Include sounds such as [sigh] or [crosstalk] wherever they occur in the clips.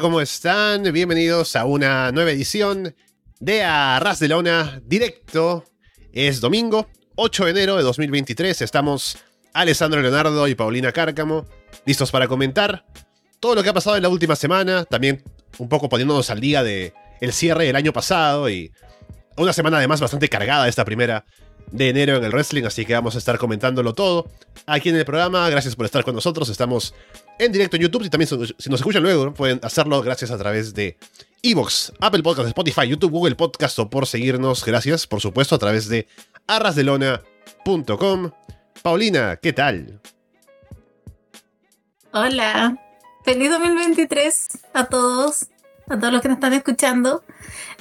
¿cómo están? Bienvenidos a una nueva edición de Arras de Lona directo. Es domingo, 8 de enero de 2023. Estamos Alessandro Leonardo y Paulina Cárcamo, listos para comentar todo lo que ha pasado en la última semana. También un poco poniéndonos al día de cierre del año pasado y una semana además bastante cargada esta primera de enero en el wrestling, así que vamos a estar comentándolo todo aquí en el programa. Gracias por estar con nosotros. Estamos en directo en YouTube y también si nos escuchan luego pueden hacerlo gracias a través de Evox, Apple Podcasts, Spotify, YouTube, Google Podcast o por seguirnos. Gracias, por supuesto, a través de arrasdelona.com. Paulina, ¿qué tal? Hola, feliz 2023 a todos, a todos los que nos están escuchando.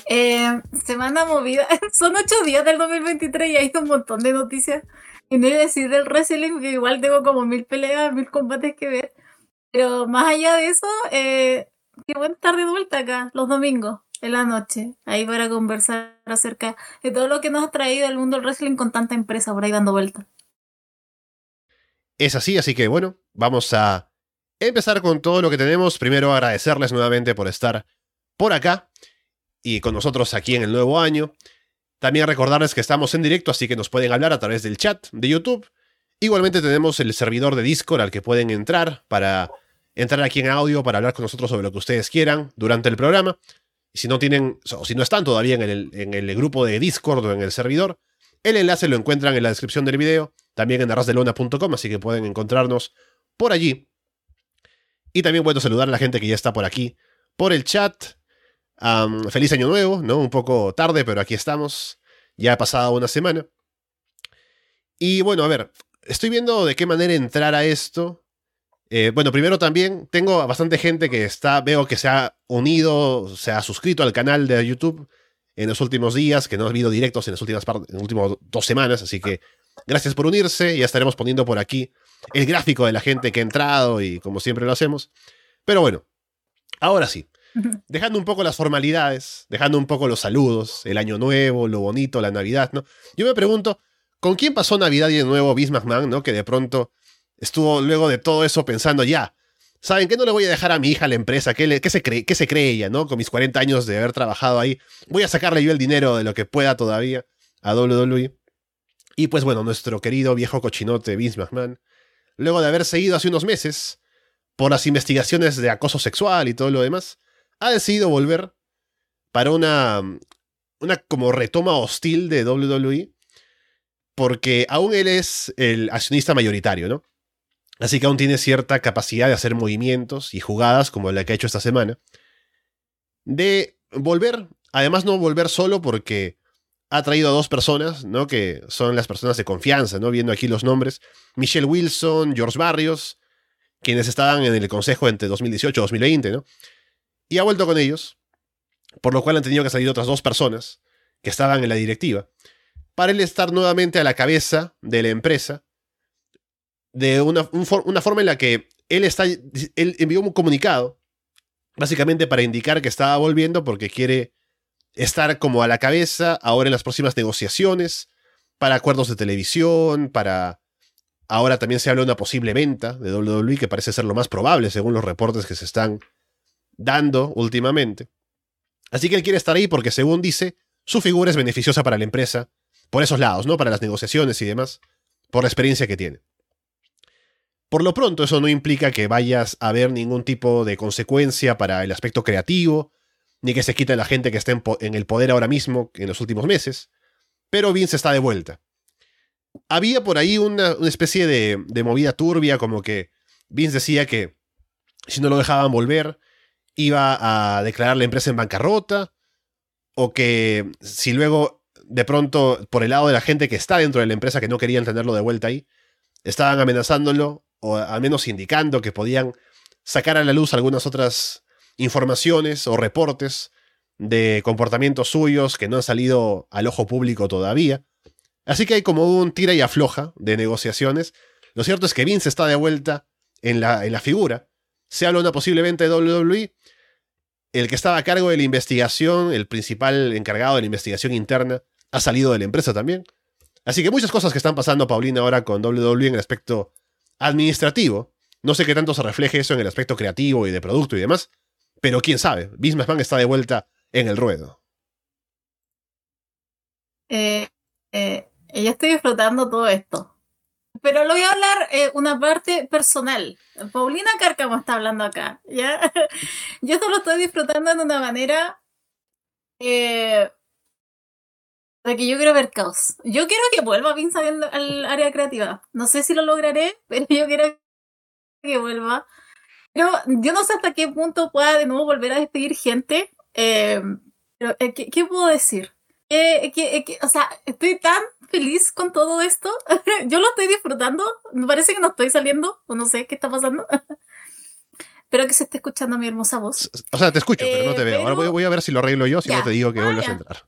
Eh, semana movida. [laughs] Son ocho días del 2023 y hay un montón de noticias. Y no voy a decir del wrestling, que igual tengo como mil peleas, mil combates que ver. Pero más allá de eso, eh, qué buen estar de vuelta acá, los domingos, en la noche, ahí para conversar acerca de todo lo que nos ha traído el mundo del wrestling con tanta empresa por ahí dando vuelta. Es así, así que bueno, vamos a empezar con todo lo que tenemos. Primero agradecerles nuevamente por estar por acá y con nosotros aquí en el nuevo año. También recordarles que estamos en directo, así que nos pueden hablar a través del chat de YouTube. Igualmente tenemos el servidor de Discord al que pueden entrar para entrar aquí en audio para hablar con nosotros sobre lo que ustedes quieran durante el programa. Y si no tienen, o si no están todavía en el, en el grupo de Discord o en el servidor, el enlace lo encuentran en la descripción del video, también en arrasdelona.com, así que pueden encontrarnos por allí. Y también puedo saludar a la gente que ya está por aquí, por el chat, feliz año nuevo, ¿no? Un poco tarde, pero aquí estamos. Ya ha pasado una semana. Y bueno, a ver, estoy viendo de qué manera entrar a esto. Eh, bueno, primero también tengo bastante gente que está, veo que se ha unido, se ha suscrito al canal de YouTube en los últimos días, que no ha habido directos en las últimas, en las últimas dos semanas, así que gracias por unirse. Ya estaremos poniendo por aquí el gráfico de la gente que ha entrado y como siempre lo hacemos. Pero bueno, ahora sí. Dejando un poco las formalidades, dejando un poco los saludos, el año nuevo, lo bonito, la Navidad, ¿no? Yo me pregunto, ¿con quién pasó Navidad y de nuevo Bismarck McMahon, ¿no? Que de pronto estuvo luego de todo eso pensando, ya, ¿saben qué no le voy a dejar a mi hija la empresa? ¿Qué, se, cree, se cree ella, ¿no? Con mis 40 años de haber trabajado ahí, voy a sacarle yo el dinero de lo que pueda todavía a WWE. Y pues bueno, nuestro querido viejo cochinote Vince McMahon, luego de haber seguido hace unos meses por las investigaciones de acoso sexual y todo lo demás, ha decidido volver para una, una como retoma hostil de WWE, porque aún él es el accionista mayoritario, ¿no? Así que aún tiene cierta capacidad de hacer movimientos y jugadas como la que ha hecho esta semana. De volver, además no volver solo porque ha traído a dos personas, ¿no? Que son las personas de confianza, ¿no? Viendo aquí los nombres. Michelle Wilson, George Barrios, quienes estaban en el consejo entre 2018 y 2020, ¿no? y ha vuelto con ellos, por lo cual han tenido que salir otras dos personas que estaban en la directiva, para él estar nuevamente a la cabeza de la empresa, de una, una forma en la que él, está, envió un comunicado, básicamente para indicar que estaba volviendo porque quiere estar como a la cabeza ahora en las próximas negociaciones, para acuerdos de televisión, para... Ahora también se habla de una posible venta de WWE, que parece ser lo más probable según los reportes que se están dando últimamente. Así que él quiere estar ahí porque, según dice, su figura es beneficiosa para la empresa, por esos lados, ¿no? Para las negociaciones y demás, por la experiencia que tiene. Por lo pronto, eso no implica que vayas a ver ningún tipo de consecuencia para el aspecto creativo, ni que se quite la gente que está en, el poder ahora mismo, en los últimos meses, pero Vince está de vuelta. Había por ahí una, especie de, de movida turbia, como que Vince decía que si no lo dejaban volver, iba a declarar la empresa en bancarrota, o que si luego de pronto por el lado de la gente que está dentro de la empresa que no querían tenerlo de vuelta ahí, estaban amenazándolo o al menos indicando que podían sacar a la luz algunas otras informaciones o reportes de comportamientos suyos que no han salido al ojo público todavía. Así que hay como un tira y afloja de negociaciones. Lo cierto es que Vince está de vuelta en la, en la figura. Se habla de una posible venta de WWE el que estaba a cargo de la investigación, el principal encargado de la investigación interna, ha salido de la empresa también. Así que muchas cosas que están pasando, Paulina, ahora con WWE en el aspecto administrativo. No sé qué tanto se refleje eso en el aspecto creativo y de producto y demás, Pero quién sabe, Vince está de vuelta en el ruedo. Eh, eh, yo estoy disfrutando todo esto. Pero lo voy a hablar eh, una parte personal. Paulina Cárcamo está hablando acá. ¿ya? [laughs] Yo esto lo estoy disfrutando de una manera eh, de que yo quiero ver caos. Yo quiero que vuelva Vince al, área creativa. No sé si lo lograré, [laughs] pero yo quiero que vuelva. Pero yo no sé hasta qué punto pueda de nuevo volver a despedir gente. Eh, pero, eh, ¿qué, ¿qué, puedo decir? Eh, que, que, o sea, estoy tan feliz con todo esto. [laughs] yo lo estoy disfrutando. Me parece que no estoy saliendo, o no sé qué está pasando. [laughs] Espero que se esté escuchando mi hermosa voz. O sea, te escucho, pero no te veo. Ahora voy, voy, a ver si lo arreglo yo, si ya. no te digo que ah, vuelvas ya. a entrar.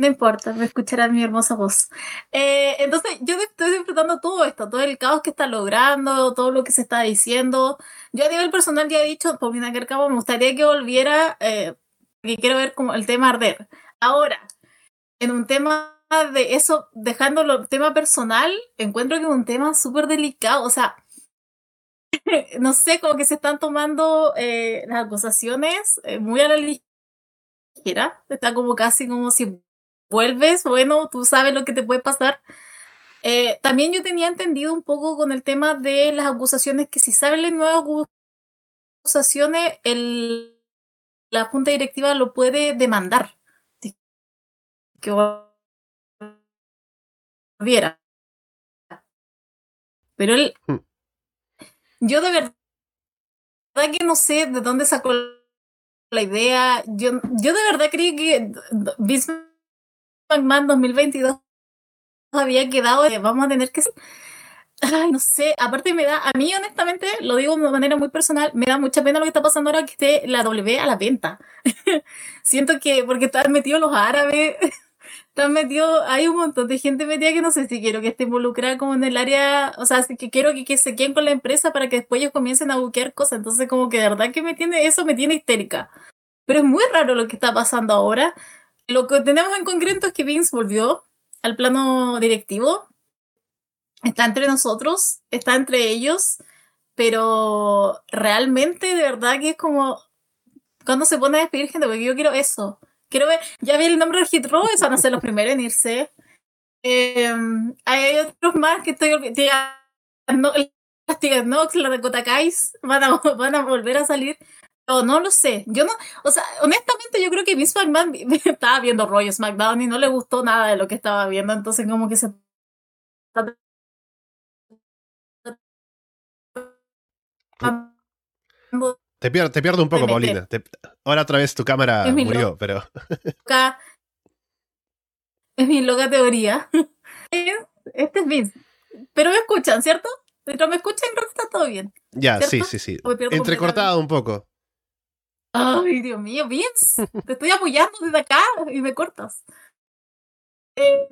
No importa, me escuchará mi hermosa voz. Eh, entonces, yo estoy disfrutando todo esto, todo el caos que está logrando, todo lo que se está diciendo. Yo a nivel personal ya he dicho, Paulina Kercabo, me gustaría que volviera, eh, porque quiero ver como el tema arder. Ahora, en un tema de eso, dejándolo el tema personal, encuentro que es un tema súper delicado. O sea, [laughs] no sé, como que se están tomando eh, las acusaciones eh, muy a la ligera. Está como casi como si vuelves, bueno, tú sabes lo que te puede pasar. Eh, también yo tenía entendido un poco con el tema de las acusaciones que si salen las nuevas acusaciones, el, la junta directiva lo puede demandar. Que volviera. Pero él, hmm. yo de verdad que no sé de dónde sacó la idea. Yo, yo de verdad creí que Vince McMahon 2022 había quedado, vamos a tener que... Ay, no sé, aparte me da, a mí honestamente, lo digo de manera muy personal, me da mucha pena lo que está pasando ahora que esté la W a la venta. [laughs] Siento que, porque están metidos los árabes, [laughs] están metidos, hay un montón de gente metida que no sé si quiero que esté involucrada como en el área, o sea, que quiero que, que se queden con la empresa para que después ellos comiencen a buquear cosas, entonces como que de verdad que me tiene, eso me tiene histérica. Pero es muy raro lo que está pasando ahora. Lo que tenemos en concreto es que Vince volvió al plano directivo. Está entre nosotros, está entre ellos, pero realmente de verdad que es como cuando se pone a despedir gente, porque yo quiero eso. Quiero ver, ya vi el nombre del Hit Row, van a ser los primeros en irse. Eh, hay otros más que estoy olvidando. Las Tigas Nox, las Dakota Kais, van a, [laughs] van a volver a salir. No, no lo sé. Yo no, o sea, honestamente yo creo que Vince McMahon [laughs] estaba viendo rollo SmackDown y no le gustó nada de lo que estaba viendo, entonces como que se te pierdo, te pierdo un poco, Paulina. Te, ahora otra vez tu cámara murió, pero. [laughs] es mi loca teoría. [laughs] Este es Vince. Pero me escuchan, ¿cierto? Pero me escuchan, creo que está todo bien. Ya, ¿cierto? sí, sí, sí. Entrecortado un poco. Ay, [laughs] Dios mío, Vince, te estoy apoyando desde acá y me cortas. Eh,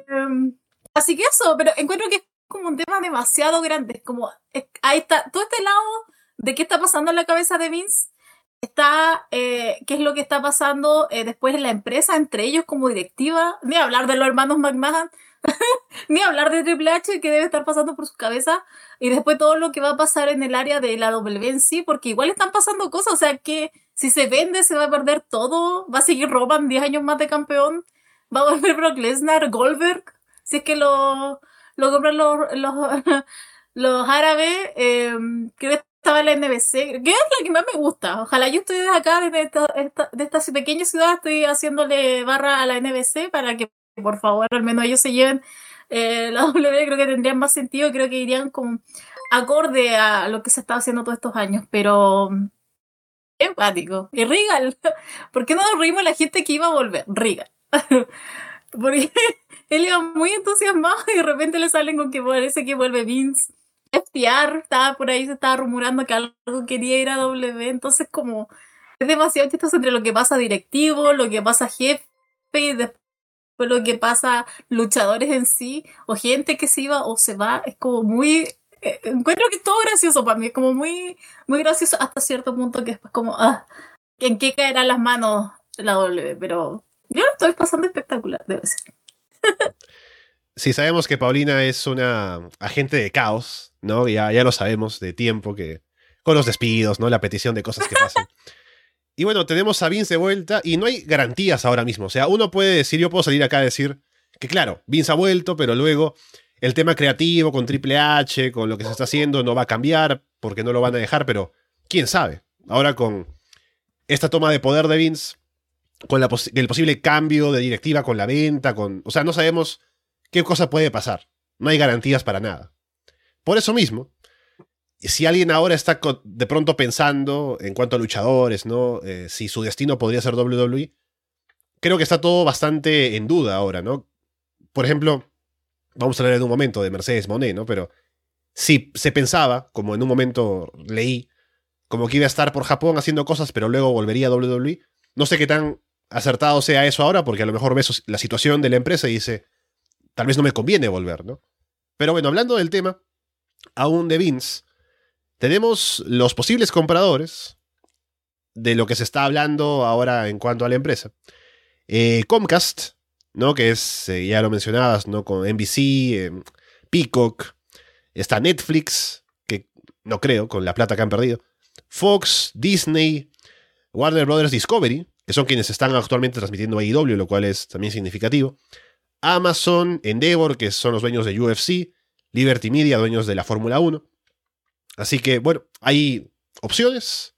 así que eso, pero encuentro que es como un tema demasiado grande. Como, ahí está, todo este lado de qué está pasando en la cabeza de Vince, está, eh, qué es lo que está pasando eh, después en la empresa, entre ellos como directiva, ni hablar de los hermanos McMahon, [laughs] ni hablar de Triple H que debe estar pasando por su cabeza, y después todo lo que va a pasar en el área de la W en sí, porque igual están pasando cosas, o sea que si se vende, se va a perder todo. Va a seguir Roman 10 años más de campeón. Va a volver Brock Lesnar, Goldberg. Si es que lo, lo compran los, los, [laughs] los árabes. Eh, creo que estaba en la NBC. Que es la que más me gusta. Ojalá yo estoy desde acá, desde esta, esta, de pequeña ciudad, estoy haciéndole barra a la NBC para que, por favor, al menos ellos se lleven eh, la [laughs] W. Creo que tendrían más sentido. Creo que irían como acorde a lo que se está haciendo todos estos años. Pero empático. Y Regal, [laughs] ¿por qué no nos reímos la gente que iba a volver? Regal. [laughs] Porque [laughs] él iba muy entusiasmado y de repente le salen con que parece que vuelve Vince. FTR estaba por ahí, se estaba rumorando que algo quería ir a W, entonces como es demasiado chistoso entre lo que pasa directivo, lo que pasa jefe y después lo que pasa luchadores en sí, o gente que se iba o se va, es como muy eh, encuentro que es todo gracioso para mí, es como muy, muy gracioso hasta cierto punto que es como, ah, ¿en qué caerán las manos la W? Pero yo lo estoy pasando espectacular, debe ser. [laughs] sí, sabemos que Paulina es una agente de caos, ¿no? Ya, ya lo sabemos de tiempo, que con los despidos, ¿no? La petición de cosas que pasan. Y bueno, tenemos a Vince de vuelta y no hay garantías ahora mismo. O sea, uno puede decir, yo puedo salir acá a decir que claro, Vince ha vuelto, pero luego el tema creativo con Triple H, con lo que se está haciendo, no va a cambiar porque no lo van a dejar, pero quién sabe. Ahora con esta toma de poder de Vince, con el posible cambio de directiva con la venta, con, o sea, no sabemos qué cosa puede pasar. No hay garantías para nada. Por eso mismo, si alguien ahora está de pronto pensando en cuanto a luchadores, ¿no? Eh, si su destino podría ser WWE, creo que está todo bastante en duda ahora, ¿no? Por ejemplo, vamos a hablar en un momento de Mercedes Monet, ¿no? Pero si se pensaba, como en un momento leí, como que iba a estar por Japón haciendo cosas, pero luego volvería a WWE, no sé qué tan acertado sea eso ahora, porque a lo mejor ves la situación de la empresa y dice, tal vez no me conviene volver, ¿no? Pero bueno, hablando del tema, aún de Vince, tenemos los posibles compradores de lo que se está hablando ahora en cuanto a la empresa. Eh, Comcast, ¿no? Que es, eh, ya lo mencionabas, ¿no? Con NBC, eh, Peacock, está Netflix, que no creo, con la plata que han perdido. Fox, Disney, Warner Brothers Discovery, que son quienes están actualmente transmitiendo AEW, lo cual es también significativo. Amazon, Endeavor, que son los dueños de UFC, Liberty Media, dueños de la Fórmula 1. Así que, bueno, hay opciones,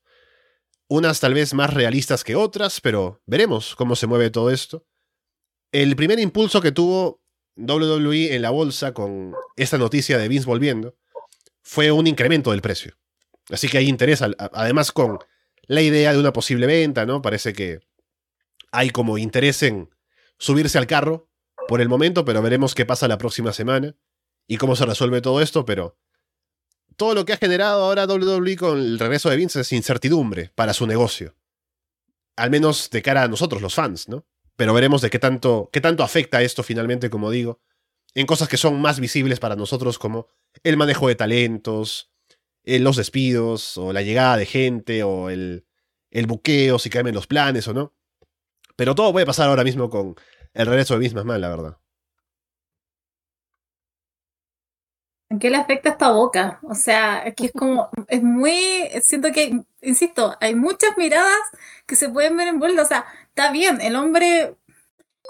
unas tal vez más realistas que otras, pero veremos cómo se mueve todo esto. El primer impulso que tuvo WWE en la bolsa con esta noticia de Vince volviendo fue un incremento del precio. Así que hay interés, además con la idea de una posible venta, ¿no? Parece que hay como interés en subirse al carro por el momento, pero veremos qué pasa la próxima semana y cómo se resuelve todo esto, pero todo lo que ha generado ahora WWE con el regreso de Vince es incertidumbre para su negocio. Al menos de cara a nosotros, los fans, ¿no? Pero veremos de qué tanto, qué tanto afecta esto finalmente, como digo, en cosas que son más visibles para nosotros como el manejo de talentos, eh, los despidos, o la llegada de gente, o el, el buqueo, si caen los planes o no. Pero todo puede pasar ahora mismo con el regreso de Vince McMahon, la verdad. ¿En qué le afecta esta boca? O sea, aquí es como, [laughs] es muy, siento que, insisto, hay muchas miradas que se pueden ver envueltas. O sea, está bien, el hombre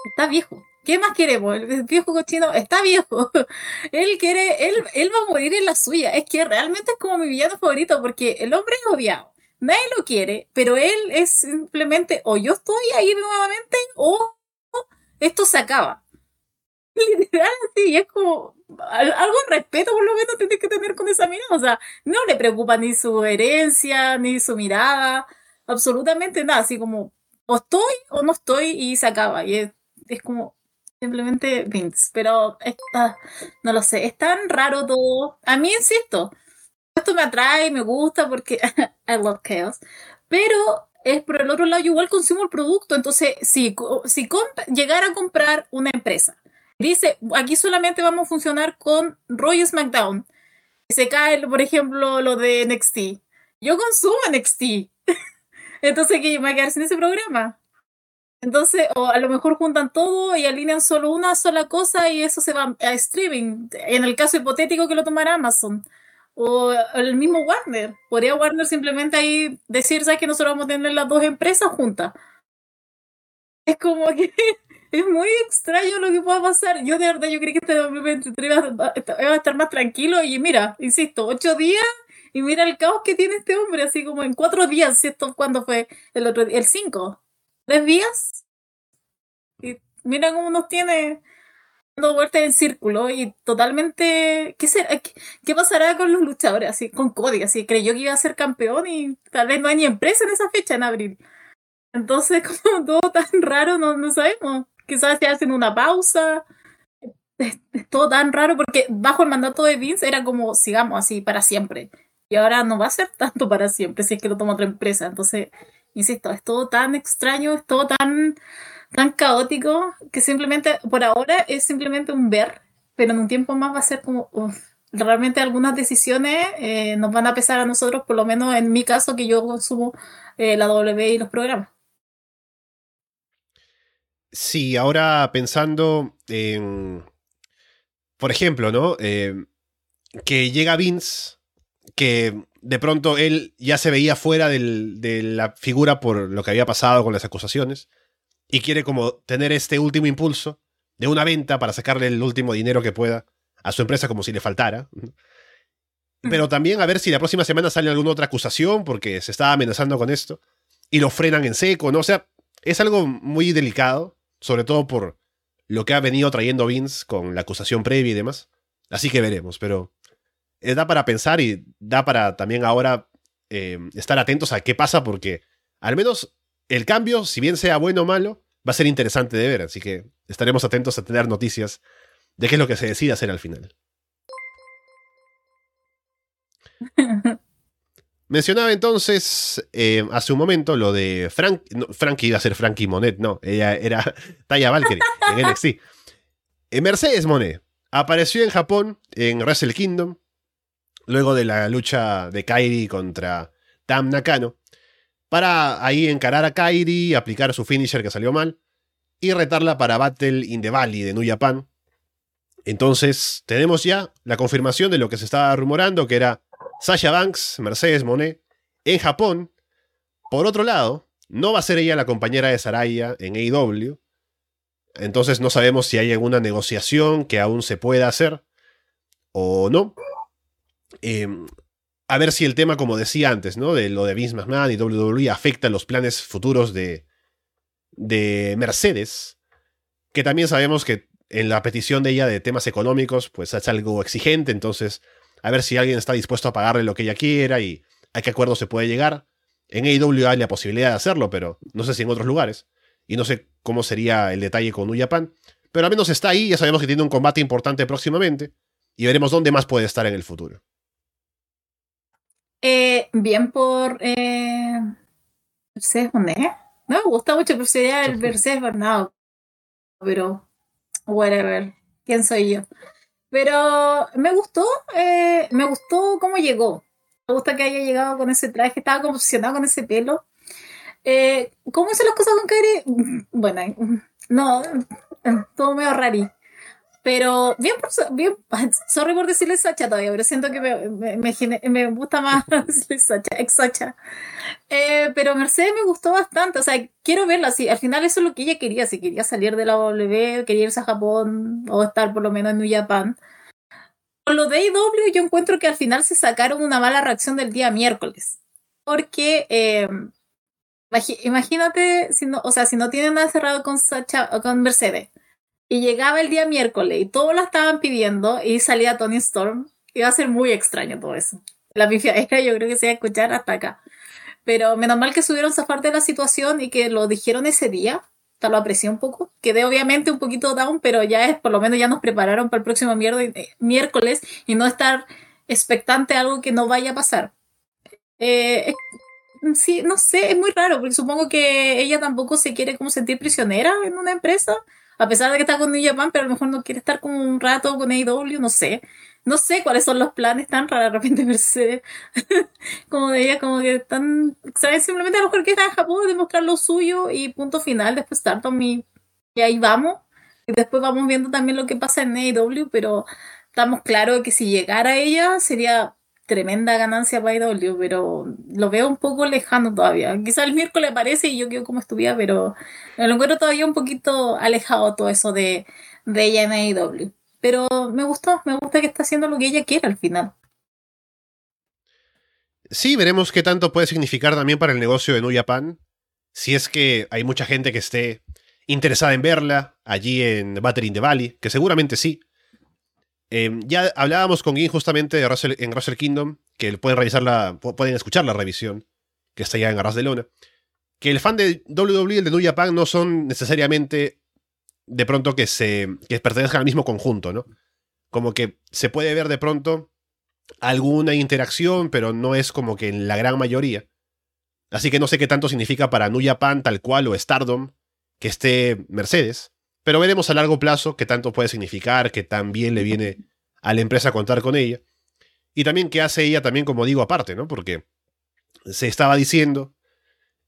está viejo, ¿Qué más queremos? El viejo cochino está viejo. [laughs] Él quiere, él, él va a morir en la suya. Es que realmente es como mi villano favorito porque el hombre es odiado. Nadie lo quiere, pero él es simplemente o yo estoy ahí nuevamente o esto se acaba. [laughs] Literal, sí, es como algo de respeto por lo menos tienes que tener con esa mirada. O sea, no le preocupa ni su herencia, ni su mirada, absolutamente nada. Así como, o estoy o no estoy y se acaba. Y es, como, simplemente Vince. Pero está, no lo sé, es tan raro todo. A mí, insisto, esto me atrae, me gusta porque [laughs] I love chaos. Pero es por el otro lado, yo igual consumo el producto. Entonces, si, si llegara a comprar una empresa, dice, aquí solamente vamos a funcionar con Roy SmackDown. Se cae, por ejemplo, lo de NXT. Yo consumo NXT. Entonces, que me voy a quedar sin ese programa. Entonces, o a lo mejor juntan todo y alinean solo una sola cosa y eso se va a streaming. En el caso hipotético que lo tomara Amazon. O el mismo Warner. Podría Warner simplemente ahí decir, ¿sabes que nosotros vamos a tener las dos empresas juntas? Es como que [laughs] es muy extraño lo que pueda pasar. Yo de verdad, yo creí que este 2023 iba a estar más tranquilo y mira, insisto, ocho días y mira el caos que tiene este hombre, así como en cuatro días, ¿cierto? ¿Cuándo fue el otro día? El cinco tres días. Y mira cómo nos tiene dando vueltas en círculo y totalmente. ¿Qué, será? ¿Qué, pasará con los luchadores? Así, con Cody, así creyó que iba a ser campeón y tal vez no hay ni empresa en esa fecha en abril. Entonces, [laughs] como todo tan raro, no, no sabemos. Quizás se hacen una pausa. Es, es, todo tan raro porque bajo el mandato de Vince era como sigamos así para siempre. Y ahora no va a ser tanto para siempre si es que lo toma otra empresa. Entonces, insisto, es todo tan extraño, es todo tan, tan caótico que simplemente, por ahora es simplemente un ver, pero en un tiempo más va a ser como, realmente algunas decisiones eh, nos van a pesar a nosotros, por lo menos en mi caso que yo consumo eh, la W y los programas. Sí, ahora pensando en, por ejemplo, ¿no? Eh, que llega Vince que de pronto él ya se veía fuera del- de la figura por lo que había pasado con las acusaciones y quiere como tener este último impulso de una venta para sacarle el último dinero que pueda a su empresa como si le faltara. Pero también a ver si la próxima semana sale alguna otra acusación porque se estaba amenazando con esto y lo frenan en seco, ¿no? O sea, es algo muy delicado, sobre todo por lo que ha venido trayendo Vince con la acusación previa y demás. Así que veremos, pero eh, da para pensar y da para también ahora eh, estar atentos a qué pasa porque al menos el cambio, si bien sea bueno o malo, va a ser interesante de ver, así que estaremos atentos a tener noticias de qué es lo que se decide hacer al final. [laughs] Mencionaba entonces eh, hace un momento lo de Frank. No, Frankie iba a ser Frankie Monet, no, ella era [laughs] Taya Valkyrie en NXT. [laughs] Eh, Mercedes Monet apareció en Japón en Wrestle Kingdom luego de la lucha de Kairi contra Tam Nakano para ahí encarar a Kairi, aplicar su finisher que salió mal y retarla para Battle in the Valley de New Japan. Entonces tenemos ya la confirmación de lo que se estaba rumorando que era Sasha Banks, Mercedes Monet, en Japón. Por otro lado, no va a ser ella la compañera de Saraya en AEW. Entonces no sabemos si hay alguna negociación que aún se pueda hacer o no. Eh, a ver si el tema, como decía antes, ¿no? De lo de Vince McMahon y WWE afecta los planes futuros de, de Mercedes. Que también sabemos que en la petición de ella de temas económicos, pues es algo exigente, entonces a ver si alguien está dispuesto a pagarle lo que ella quiera y a qué acuerdo se puede llegar. En AEW hay la posibilidad de hacerlo, pero no sé si en otros lugares. Y no sé cómo sería el detalle con New Japan. Pero al menos está ahí, ya sabemos que tiene un combate importante próximamente. Y veremos dónde más puede estar en el futuro. Eh, bien por eh, Mercedes. No me gusta mucho, sería el Mercedes Bernardo. Pero, whatever. ¿Quién soy yo? Pero me gustó, eh, me gustó cómo llegó. Me gusta que haya llegado con ese traje, estaba como obsesionado con ese pelo. Eh, ¿Cómo hizo las cosas con Kairi? Bueno, no, todo medio rari. Pero bien, bien, [laughs] sorry por decirle Sacha todavía, pero siento que me, me, me, gusta más [laughs] decirle Sacha, ex Sacha. Eh, pero Mercedes me gustó bastante, o sea, quiero verla así. Al final eso es lo que ella quería, si quería salir de la W, quería irse a Japón o estar por lo menos en New Japan. Con lo de AEW yo encuentro que al final se sacaron una mala reacción del día miércoles. Porque eh, imagínate, si no, o sea, si no tienen nada cerrado con Sacha con Mercedes y llegaba el día miércoles y todos la estaban pidiendo y salía Tony Storm, iba a ser muy extraño todo eso. La pifiadera [laughs] yo creo que se iba a escuchar hasta acá. Pero menos mal que subieron zafar de la situación y que lo dijeron ese día. Te lo aprecié un poco. Quedé obviamente un poquito down, pero ya es, por lo menos ya nos prepararon para el próximo miércoles y no estar expectante a algo que no vaya a pasar. Eh, sí, no sé, es muy raro, porque supongo que ella tampoco se quiere como sentir prisionera en una empresa a pesar de que está con New Japan, pero a lo mejor no quiere estar como un rato con AEW, no sé. No sé cuáles son los planes tan raros de repente Mercedes. [laughs] como de ella, como que están, ¿sabes? Simplemente a lo mejor que está en Japón, demostrar lo suyo y punto final, después Stardom y, y ahí vamos. Y después vamos viendo también lo que pasa en AEW, pero estamos claros que si llegara ella sería tremenda ganancia para IW, pero lo veo un poco lejano todavía. Quizá el miércoles aparece y yo quedo como estuviera, pero lo encuentro todavía un poquito alejado todo eso de, de ella en IW. Pero me gustó, me gusta que está haciendo lo que ella quiere al final. Sí, veremos qué tanto puede significar también para el negocio de New Japan. Si es que hay mucha gente que esté interesada en verla allí en Battle in the Valley, que seguramente sí. Eh, ya hablábamos con Gin justamente en Russell Kingdom, que pueden revisar la, pueden escuchar la revisión, que está ya en Arras de Lona. Que el fan de WWE y el de New Japan no son necesariamente de pronto que se que pertenezcan al mismo conjunto, ¿no? Como que se puede ver de pronto alguna interacción, pero no es como que en la gran mayoría. Así que no sé qué tanto significa para New Japan tal cual o Stardom que esté Mercedes. Pero veremos a largo plazo qué tanto puede significar, qué tan bien le viene a la empresa contar con ella. Y también qué hace ella también, como digo, aparte, ¿no? Porque se estaba diciendo,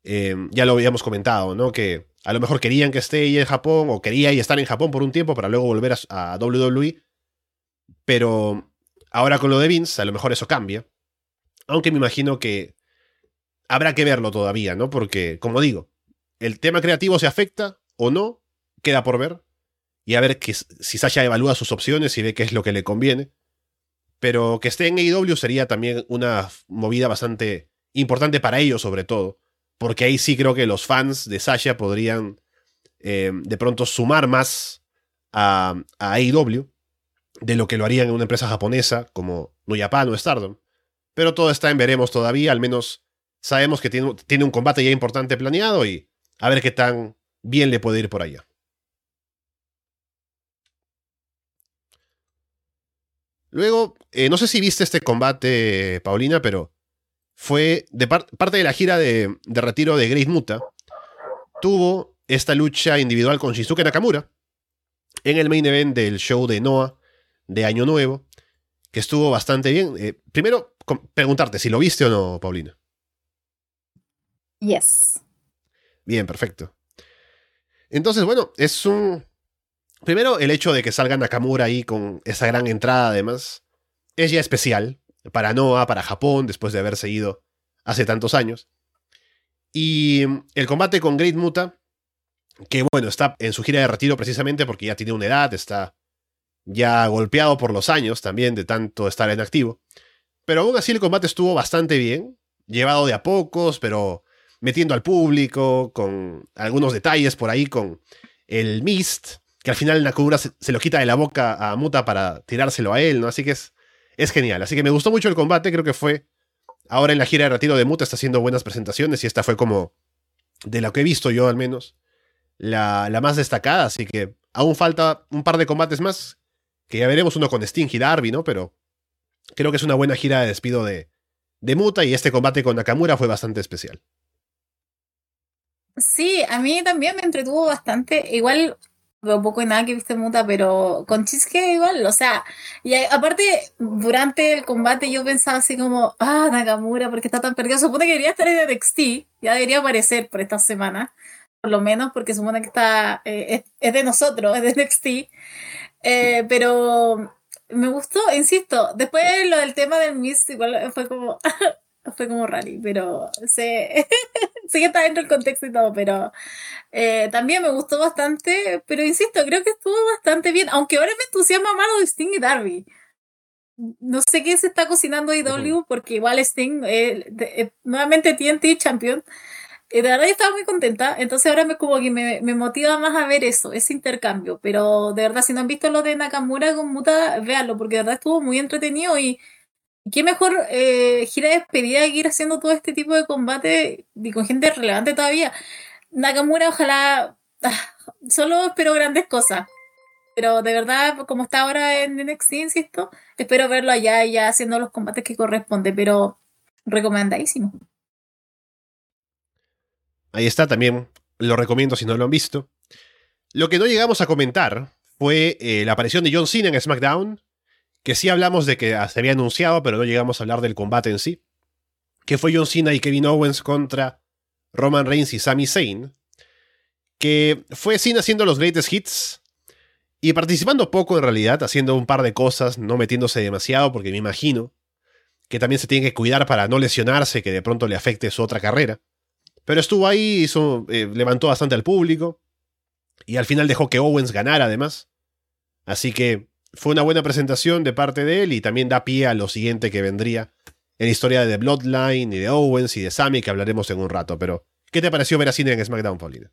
eh, ya lo habíamos comentado, ¿no? Que a lo mejor querían que esté ella en Japón o quería ella estar en Japón por un tiempo para luego volver a, a WWE. Pero ahora con lo de Vince, a lo mejor eso cambia. Aunque me imagino que habrá que verlo todavía, ¿no? Porque, como digo, el tema creativo se afecta o no, queda por ver. Y a ver que, si Sasha evalúa sus opciones y ve qué es lo que le conviene. Pero que esté en AEW sería también una movida bastante importante para ellos, sobre todo. Porque ahí sí creo que los fans de Sasha podrían eh, de pronto sumar más a, a AEW de lo que lo harían en una empresa japonesa como Japan o Stardom. Pero todo está en veremos todavía, al menos sabemos que tiene, tiene un combate ya importante planeado y a ver qué tan bien le puede ir por allá. Luego, eh, no sé si viste este combate, Paulina, pero fue de parte de la gira de, de, retiro de Great Muta. Tuvo esta lucha individual con Shizuke Nakamura en el main event del show de Noah de Año Nuevo, que estuvo bastante bien. Eh, primero, preguntarte si lo viste o no, Paulina. Yes. Bien, perfecto. Entonces, bueno, es un... Primero, el hecho de que salga Nakamura ahí con esa gran entrada, además, es ya especial para Noah, para Japón, después de haber seguido hace tantos años. Y el combate con Great Muta, que bueno, está en su gira de retiro precisamente porque ya tiene una edad, está ya golpeado por los años también de tanto estar en activo. Pero aún así el combate estuvo bastante bien, llevado de a pocos, pero metiendo al público, con algunos detalles por ahí, con el Mist, que al final Nakamura se, lo quita de la boca a Muta para tirárselo a él, ¿no? Así que es, es genial. Así que me gustó mucho el combate, creo que fue... Ahora en la gira de retiro de Muta está haciendo buenas presentaciones y esta fue como, de lo que he visto yo al menos, la, la más destacada. Así que aún falta un par de combates más que ya veremos uno con Sting y Darby, ¿no? Pero creo que es una buena gira de despido de, de Muta y este combate con Nakamura fue bastante especial. Sí, a mí también me entretuvo bastante. Igual veo poco y nada que viste Muta, pero con Chisque igual, o sea, y aparte, durante el combate yo pensaba así como, ah, Nakamura, porque está tan perdido? Supone que debería estar en NXT, ya debería aparecer por esta semana, por lo menos, porque supone que está, eh, es, es, de nosotros, [laughs] es de NXT. Eh, pero me gustó, insisto, después lo del tema del Miss igual fue como [laughs] fue como rally, pero sé, [laughs] sé que está dentro del contexto y todo, pero eh, también me gustó bastante, pero insisto, creo que estuvo bastante bien, aunque ahora me entusiasma más lo de Sting y Darby. No sé qué se está cocinando IW, uh -huh. porque igual Sting, eh, de, eh, nuevamente TNT Champion, de verdad yo estaba muy contenta, entonces ahora me como que me, me, motiva más a ver eso, ese intercambio, pero de verdad si no han visto lo de Nakamura con Muta, véanlo, porque de verdad estuvo muy entretenido y qué mejor eh, gira de despedida que ir haciendo todo este tipo de combate y con gente relevante todavía. Nakamura ojalá, [laughs] ah, solo espero grandes cosas, pero de verdad como está ahora en NXT, insisto, espero verlo allá y ya haciendo los combates que corresponde, pero recomendadísimo. Ahí está, también lo recomiendo si no lo han visto. Lo que no llegamos a comentar fue eh, la aparición de John Cena en SmackDown, que sí hablamos de que se había anunciado, pero no llegamos a hablar del combate en sí, que fue John Cena y Kevin Owens contra Roman Reigns y Sami Zayn, que fue Cena haciendo los greatest hits y participando poco en realidad, haciendo un par de cosas, no metiéndose demasiado, porque me imagino que también se tiene que cuidar para no lesionarse, que de pronto le afecte su otra carrera. Pero estuvo ahí, hizo, eh, levantó bastante al público. Y al final dejó que Owens ganara, además. Así que fue una buena presentación de parte de él y también da pie a lo siguiente que vendría en la historia de The Bloodline y de Owens y de Sammy, que hablaremos en un rato. Pero, ¿qué te pareció ver a Cena en SmackDown, Paulina?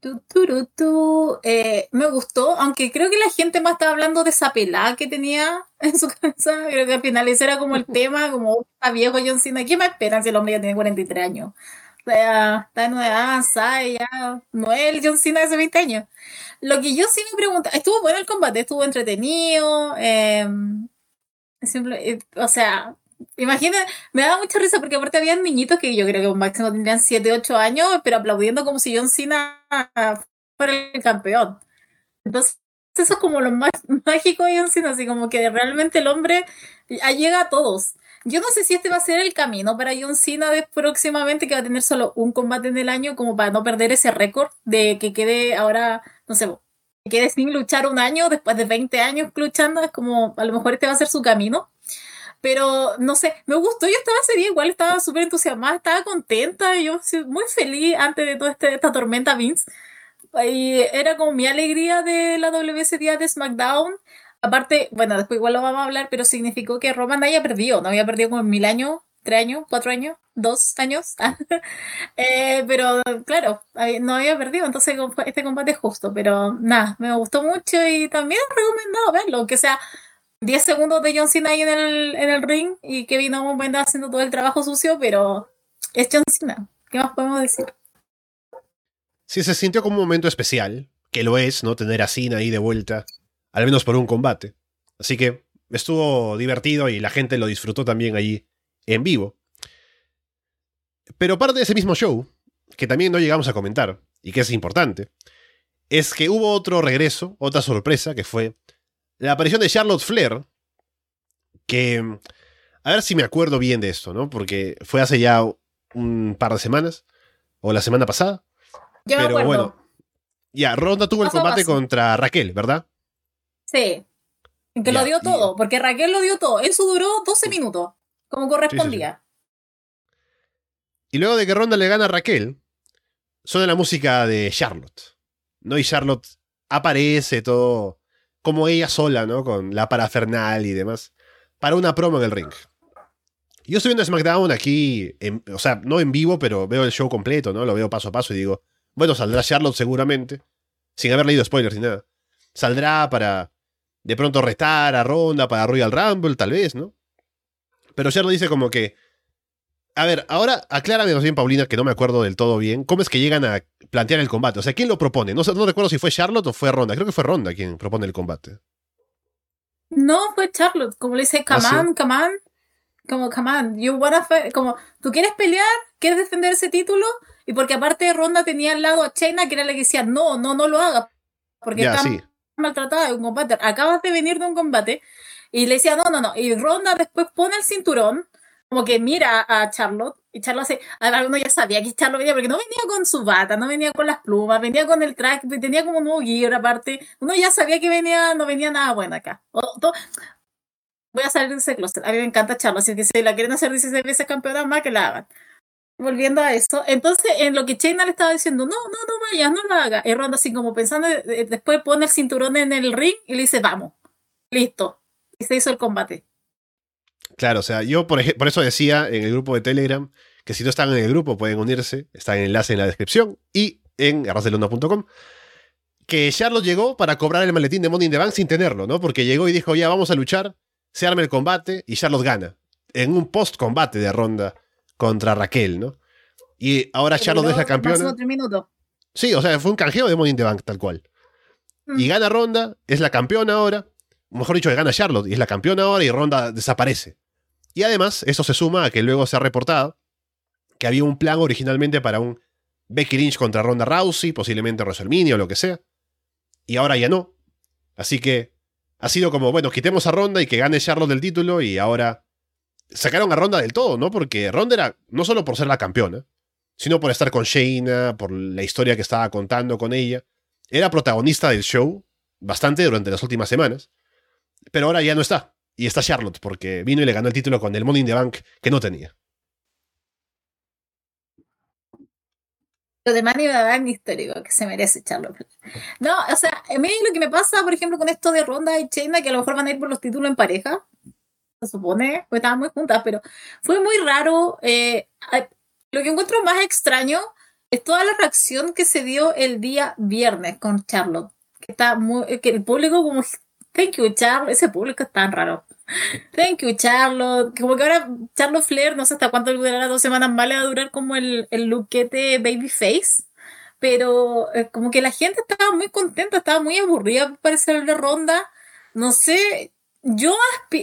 Tu, tu, tu, eh, me gustó, aunque creo que la gente más estaba hablando de esa pelada que tenía [laughs] en su cabeza. Creo que al final ese era como el [laughs] tema, como está viejo John Cena. ¿Qué me esperan si el hombre ya tiene 43 años? Sea, está en edad sabe, ya no John Cena de hace 20 años. Lo que yo sí me pregunto, estuvo bueno el combate, estuvo entretenido, eh, simple, o sea, Imagina, me daba mucha risa porque aparte había niñitos que yo creo que máximo tendrían 7, 8 años, pero aplaudiendo como si John Cena fuera el campeón. Entonces, eso es como lo más [laughs] mágico de John Cena, así como que realmente el hombre llega a todos. Yo no sé si este va a ser el camino para John Cena de próximamente, que va a tener solo un combate en el año, como para no perder ese récord de que quede ahora, no sé, que quede sin luchar un año después de 20 años luchando, es como a lo mejor este va a ser su camino Pero no sé, me gustó. Yo estaba sería igual, estaba súper entusiasmada, estaba contenta. Yo muy feliz antes de toda este, esta tormenta Vince. Era como mi alegría de la WC día de SmackDown. Aparte, bueno, después igual lo vamos a hablar, pero significó que Roman haya perdido. No había perdido como mil años, tres años, cuatro años, dos años. [laughs] eh, pero claro, no había perdido, entonces este combate es justo. Pero nada, me gustó mucho y también recomendado verlo, aunque sea 10 segundos de John Cena ahí en el, en el ring y Kevin Owens va haciendo todo el trabajo sucio, pero es John Cena. ¿Qué más podemos decir? Sí, se sintió como un momento especial, que lo es, ¿no? Tener a Cena ahí de vuelta, al menos por un combate. Así que estuvo divertido y la gente lo disfrutó también allí en vivo. Pero parte de ese mismo show, que también no llegamos a comentar, y que es importante, es que hubo otro regreso, otra sorpresa, que fue la aparición de Charlotte Flair, que... A ver si me acuerdo bien de esto, ¿no? Porque fue hace ya un par de semanas, o la semana pasada. Pero bueno, ya, Ronda tuvo el combate contra Raquel, ¿verdad? Sí. Que lo dio todo, porque Raquel lo dio todo. Eso duró 12 minutos, como correspondía. y luego de que Ronda le gana a Raquel, suena la música de Charlotte. ¿No? Y Charlotte aparece todo como ella sola, ¿no? Con la parafernal y demás, para una promo en el ring. Yo estoy viendo SmackDown aquí, o sea, no en vivo, pero veo el show completo, ¿no? Lo veo paso a paso y digo, bueno, saldrá Charlotte seguramente, sin haber leído spoilers ni nada. Saldrá para de pronto retar a Ronda para Royal Rumble, tal vez, ¿no? Pero Charlotte dice como que a ver, ahora aclárame bien, Paulina, que no me acuerdo del todo bien. ¿Cómo es que llegan a plantear el combate? O sea, ¿quién lo propone? No, no recuerdo si fue Charlotte o fue Ronda. Creo que fue Ronda quien propone el combate. No, fue Charlotte. Como le dice, come on, come on. Como, come on, you wanna como, ¿tú quieres pelear? ¿Quieres defender ese título? Y porque aparte Ronda tenía al lado a China, que era la que decía, no, no, no lo haga. Porque maltratada de un combate. Acabas de venir de un combate. Y le decía, no, no, no. Y Ronda después pone el cinturón como que mira a Charlotte y Charlotte hace, uno ya sabía que Charlotte venía porque no venía con su bata, no venía con las plumas, venía con el track, tenía como un nuevo gear aparte, uno ya sabía que venía, no venía nada bueno acá. voy a salir de ese closet, a mí me encanta Charlotte, así que si la quieren hacer 16 veces campeona más que la hagan. Volviendo a eso, entonces en lo que Chaina le estaba diciendo, no, no, no vayas, no lo haga. Y Ronda así como pensando, eh, después pone el cinturón en el ring y le dice, vamos, listo. Y se hizo el combate. Claro, o sea, yo por, por eso decía en el grupo de Telegram que si no están en el grupo pueden unirse, está el enlace en la descripción y en arrasdelonda.com que Charlotte llegó para cobrar el maletín de Money in the Bank sin tenerlo, ¿no? Porque llegó y dijo, ya vamos a luchar, se arma el combate y Charlotte gana. En un post-combate de ronda contra Raquel, ¿no? Y ahora Charlotte es la campeona. Sí, o sea, fue un canjeo de Money in the Bank, tal cual. Mm. Y gana ronda, es la campeona ahora. Mejor dicho, gana Charlotte y es la campeona ahora y Ronda desaparece. Y además, eso se suma a que luego se ha reportado que había un plan originalmente para un Becky Lynch contra Ronda Rousey, posiblemente WrestleMania o lo que sea. Y ahora ya no. Así que ha sido como, bueno, quitemos a Ronda y que gane Charlotte del título y ahora sacaron a Ronda del todo, ¿no? Porque Ronda era no solo por ser la campeona, sino por estar con Shayna, por la historia que estaba contando con ella. Era protagonista del show bastante durante las últimas semanas, pero ahora ya no está. Y está Charlotte, porque vino y le ganó el título con el Money in the Bank que no tenía. Lo de Money in the Bank histórico, que se merece Charlotte. No, o sea, a mí lo que me pasa, por ejemplo, con esto de Ronda y Chaina, que a lo mejor van a ir por los títulos en pareja, se supone, pues estaban muy juntas, pero fue muy raro. Eh, lo que encuentro más extraño es toda la reacción que se dio el día viernes con Charlotte. Que, está muy, que el público como Thank you, Charlotte. Ese público es tan raro. [laughs] Thank you, Charlotte. Como que ahora Charlotte Flair, no sé hasta cuánto durará, dos semanas más le va a durar como el, el lookete babyface. Pero eh, como que la gente estaba muy contenta, estaba muy aburrida para ser de Ronda. No sé, yo,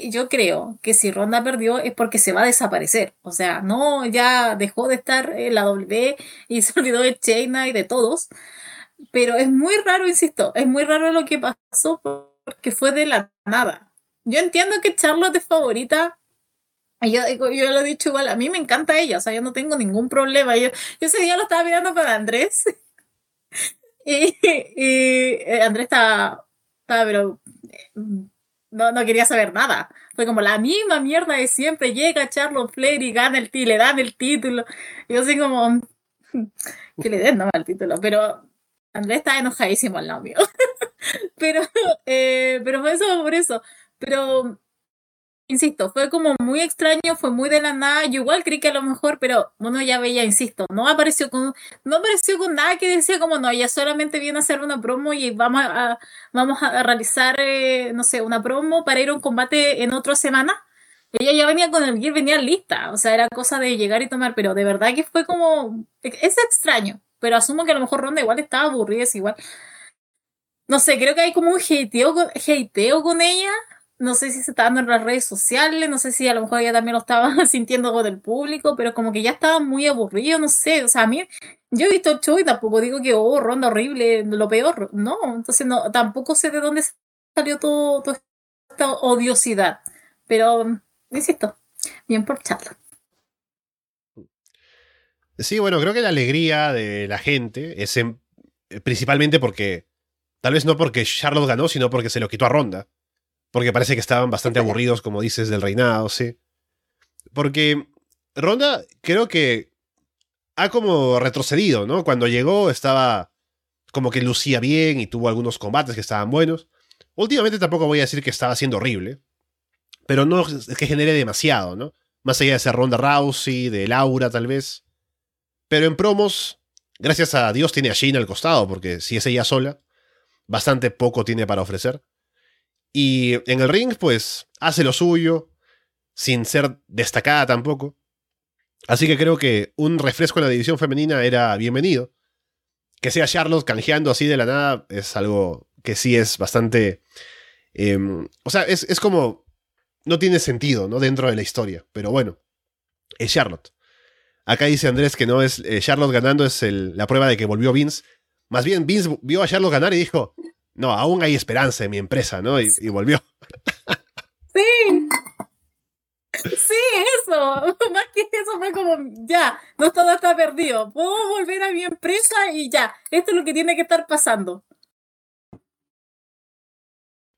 yo creo que si Ronda perdió es porque se va a desaparecer. O sea, no, ya dejó de estar en la W y [laughs] se olvidó de Chaina y de todos. Pero es muy raro, insisto, es muy raro lo que pasó que fue de la nada. Yo entiendo que Charlotte es favorita. Yo, yo lo he dicho igual, a mí me encanta ella, o sea, yo no tengo ningún problema. Yo, yo ese día lo estaba mirando con Andrés. [laughs] y, y, eh, Andrés estaba, estaba pero mm, no, no quería saber nada. Fue como la misma mierda de siempre. Llega Charlotte Flair y gana el le dan el título. Yo así como, [laughs] que le den nomás el título. Pero Andrés está enojadísimo al lado [laughs] mío. pero, eh, pero fue eso por eso. Pero insisto, fue como muy extraño, fue muy de la nada. Yo igual creí que a lo mejor, pero uno ya veía, insisto, no apareció con, no apareció con nada que decía como no, ella solamente viene a hacer una promo y vamos a, vamos a realizar, eh, no sé, una promo para ir a un combate en otra semana. Ella ya venía con el gear, venía lista, o sea, era cosa de llegar y tomar, pero de verdad que fue como, es extraño, pero asumo que a lo mejor Ronda igual estaba aburrida, es igual. No sé, creo que hay como un hateo hateo con ella, no sé si se está dando en las redes sociales, no sé si a lo mejor ella también lo estaba [laughs] sintiendo con el público, pero como que ya estaba muy aburrido, no sé, o sea, a mí, yo he visto el show y tampoco digo que, oh, ronda horrible, lo peor, no, entonces no, tampoco sé de dónde salió todo, toda esta odiosidad, pero, insisto, bien por charla. Sí, bueno, creo que la alegría de la gente es principalmente porque, tal vez no porque Charlotte ganó, sino porque se lo quitó a Ronda. Porque parece que estaban bastante aburridos, como dices, del reinado, sí. Porque Ronda creo que ha como retrocedido, ¿no? Cuando llegó estaba como que lucía bien y tuvo algunos combates que estaban buenos. Últimamente tampoco voy a decir que estaba siendo horrible, pero no es que genere demasiado, ¿no? Más allá de ser Ronda Rousey, de Laura tal vez. Pero en promos, gracias a Dios tiene a Shane al costado, porque si es ella sola, bastante poco tiene para ofrecer. Y en el ring, pues, hace lo suyo, sin ser destacada tampoco. Así que creo que un refresco en la división femenina era bienvenido. Que sea Charlotte canjeando así de la nada es algo que sí es bastante... Em, o sea, es, como... No tiene sentido, ¿no? Dentro de la historia. Pero bueno, es Charlotte. Acá dice Andrés que no es eh, Charlotte ganando, es la prueba de que volvió Vince. Más bien, Vince vio a Charlotte ganar y dijo, no, aún hay esperanza en mi empresa, ¿no? Y, volvió. Sí. Sí, eso. [laughs] Más que eso fue como, ya, no todo está perdido. Puedo volver a mi empresa y ya. Esto es lo que tiene que estar pasando.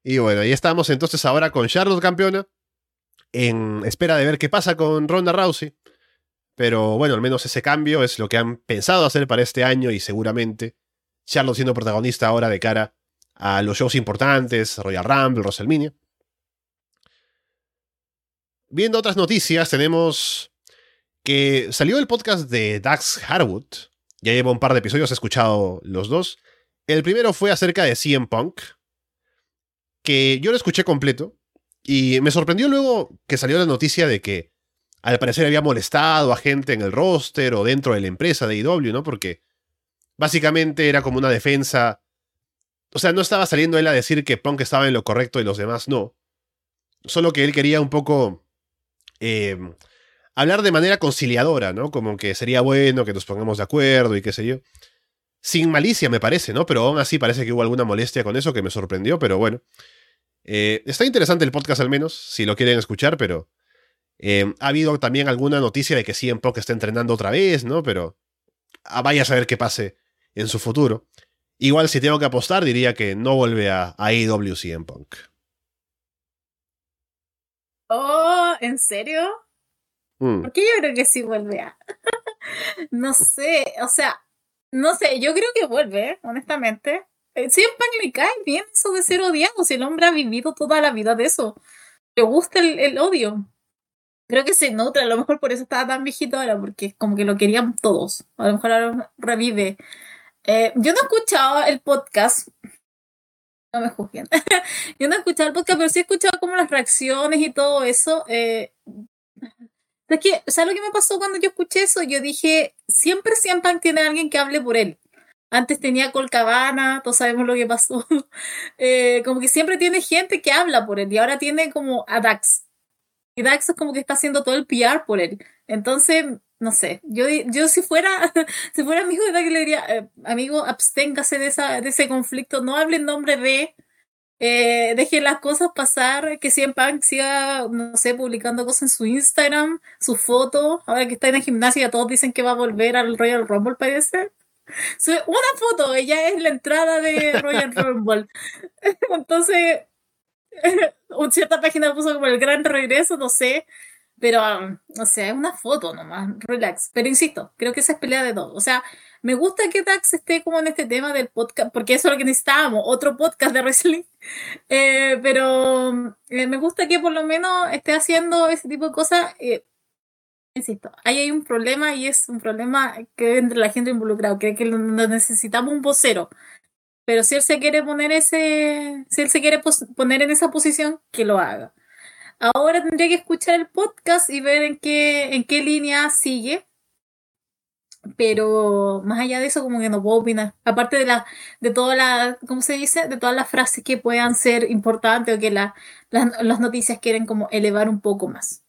Y bueno, ahí estamos entonces ahora con Charlotte campeona. En espera de ver qué pasa con Ronda Rousey. Pero bueno, al menos ese cambio es lo que han pensado hacer para este año y seguramente Charlotte siendo protagonista ahora de cara a los shows importantes, Royal Rumble, WrestleMania. Viendo otras noticias, tenemos que salió el podcast de Dax Harwood. Ya llevo un par de episodios, he escuchado los dos. El primero fue acerca de CM Punk, que yo lo escuché completo. Y me sorprendió luego que salió la noticia de que al parecer había molestado a gente en el roster o dentro de la empresa de IW, ¿no? Porque básicamente era como una defensa o sea, no estaba saliendo él a decir que Punk estaba en lo correcto y los demás no. Solo que él quería un poco eh, hablar de manera conciliadora, ¿no? Como que sería bueno que nos pongamos de acuerdo y qué sé yo. Sin malicia, me parece, ¿no? Pero aún así parece que hubo alguna molestia con eso que me sorprendió, pero bueno. Eh, está interesante el podcast al menos, si lo quieren escuchar, pero eh, ha habido también alguna noticia de que en Punk está entrenando otra vez, ¿no? Pero ah, vaya a saber qué pase en su futuro. Igual si tengo que apostar, diría que no vuelve a, a AEW en Punk. Oh, ¿en serio? Mm. Porque yo creo que sí vuelve a. [laughs] no sé, o sea, no sé, yo creo que vuelve, honestamente. Eh, en Punk le cae bien eso de ser odiado, si el hombre ha vivido toda la vida de eso. Le gusta el, el odio. Creo que se nota, a lo mejor por eso estaba tan viejito ahora, porque como que lo querían todos. A lo mejor ahora revive eh, yo no he el podcast. No me juzguen. [laughs] yo no he escuchado el podcast, pero sí he como las reacciones y todo eso. Eh, es que, ¿sabes lo que me pasó cuando yo escuché eso? Yo dije, siempre siempre tiene alguien que hable por él. Antes tenía Colcabana, todos sabemos lo que pasó. [laughs] Eh, como que siempre tiene gente que habla por él y ahora tiene como a Dax. Y Dax es como que está haciendo todo el PR por él. Entonces, no sé, yo, yo si fuera, [laughs] si fuera amigo de Dax le diría, eh, amigo, absténgase de, esa, de ese conflicto, no hable en nombre de, eh, deje las cosas pasar, que siempre Punk siga, no sé, publicando cosas en su Instagram, su foto, ahora que está en el gimnasio todos dicen que va a volver al Royal Rumble, parece. [laughs] una foto, ella es la entrada de Royal [laughs] Rumble. Entonces, Un cierta página puso como el gran regreso, no sé. Pero, um, o sea, es una foto nomás, relax. Pero insisto, creo que esa es pelea de dos. O sea, me gusta que Dax esté como en este tema del podcast, porque eso es lo que necesitábamos, otro podcast de wrestling. [laughs] Eh, pero eh, me gusta que por lo menos esté haciendo ese tipo de cosas. Eh, insisto, ahí hay un problema y es un problema que entre la gente involucrada, que, que necesitamos un vocero. Pero si él se quiere poner ese, si él se quiere poner en esa posición, que lo haga. Ahora tendría que escuchar el podcast y ver en qué, en qué línea sigue. Pero más allá de eso, como que no puedo opinar. Aparte de la, de toda la, ¿cómo se dice? De todas las frases que puedan ser importantes o que la, las noticias quieren como elevar un poco más.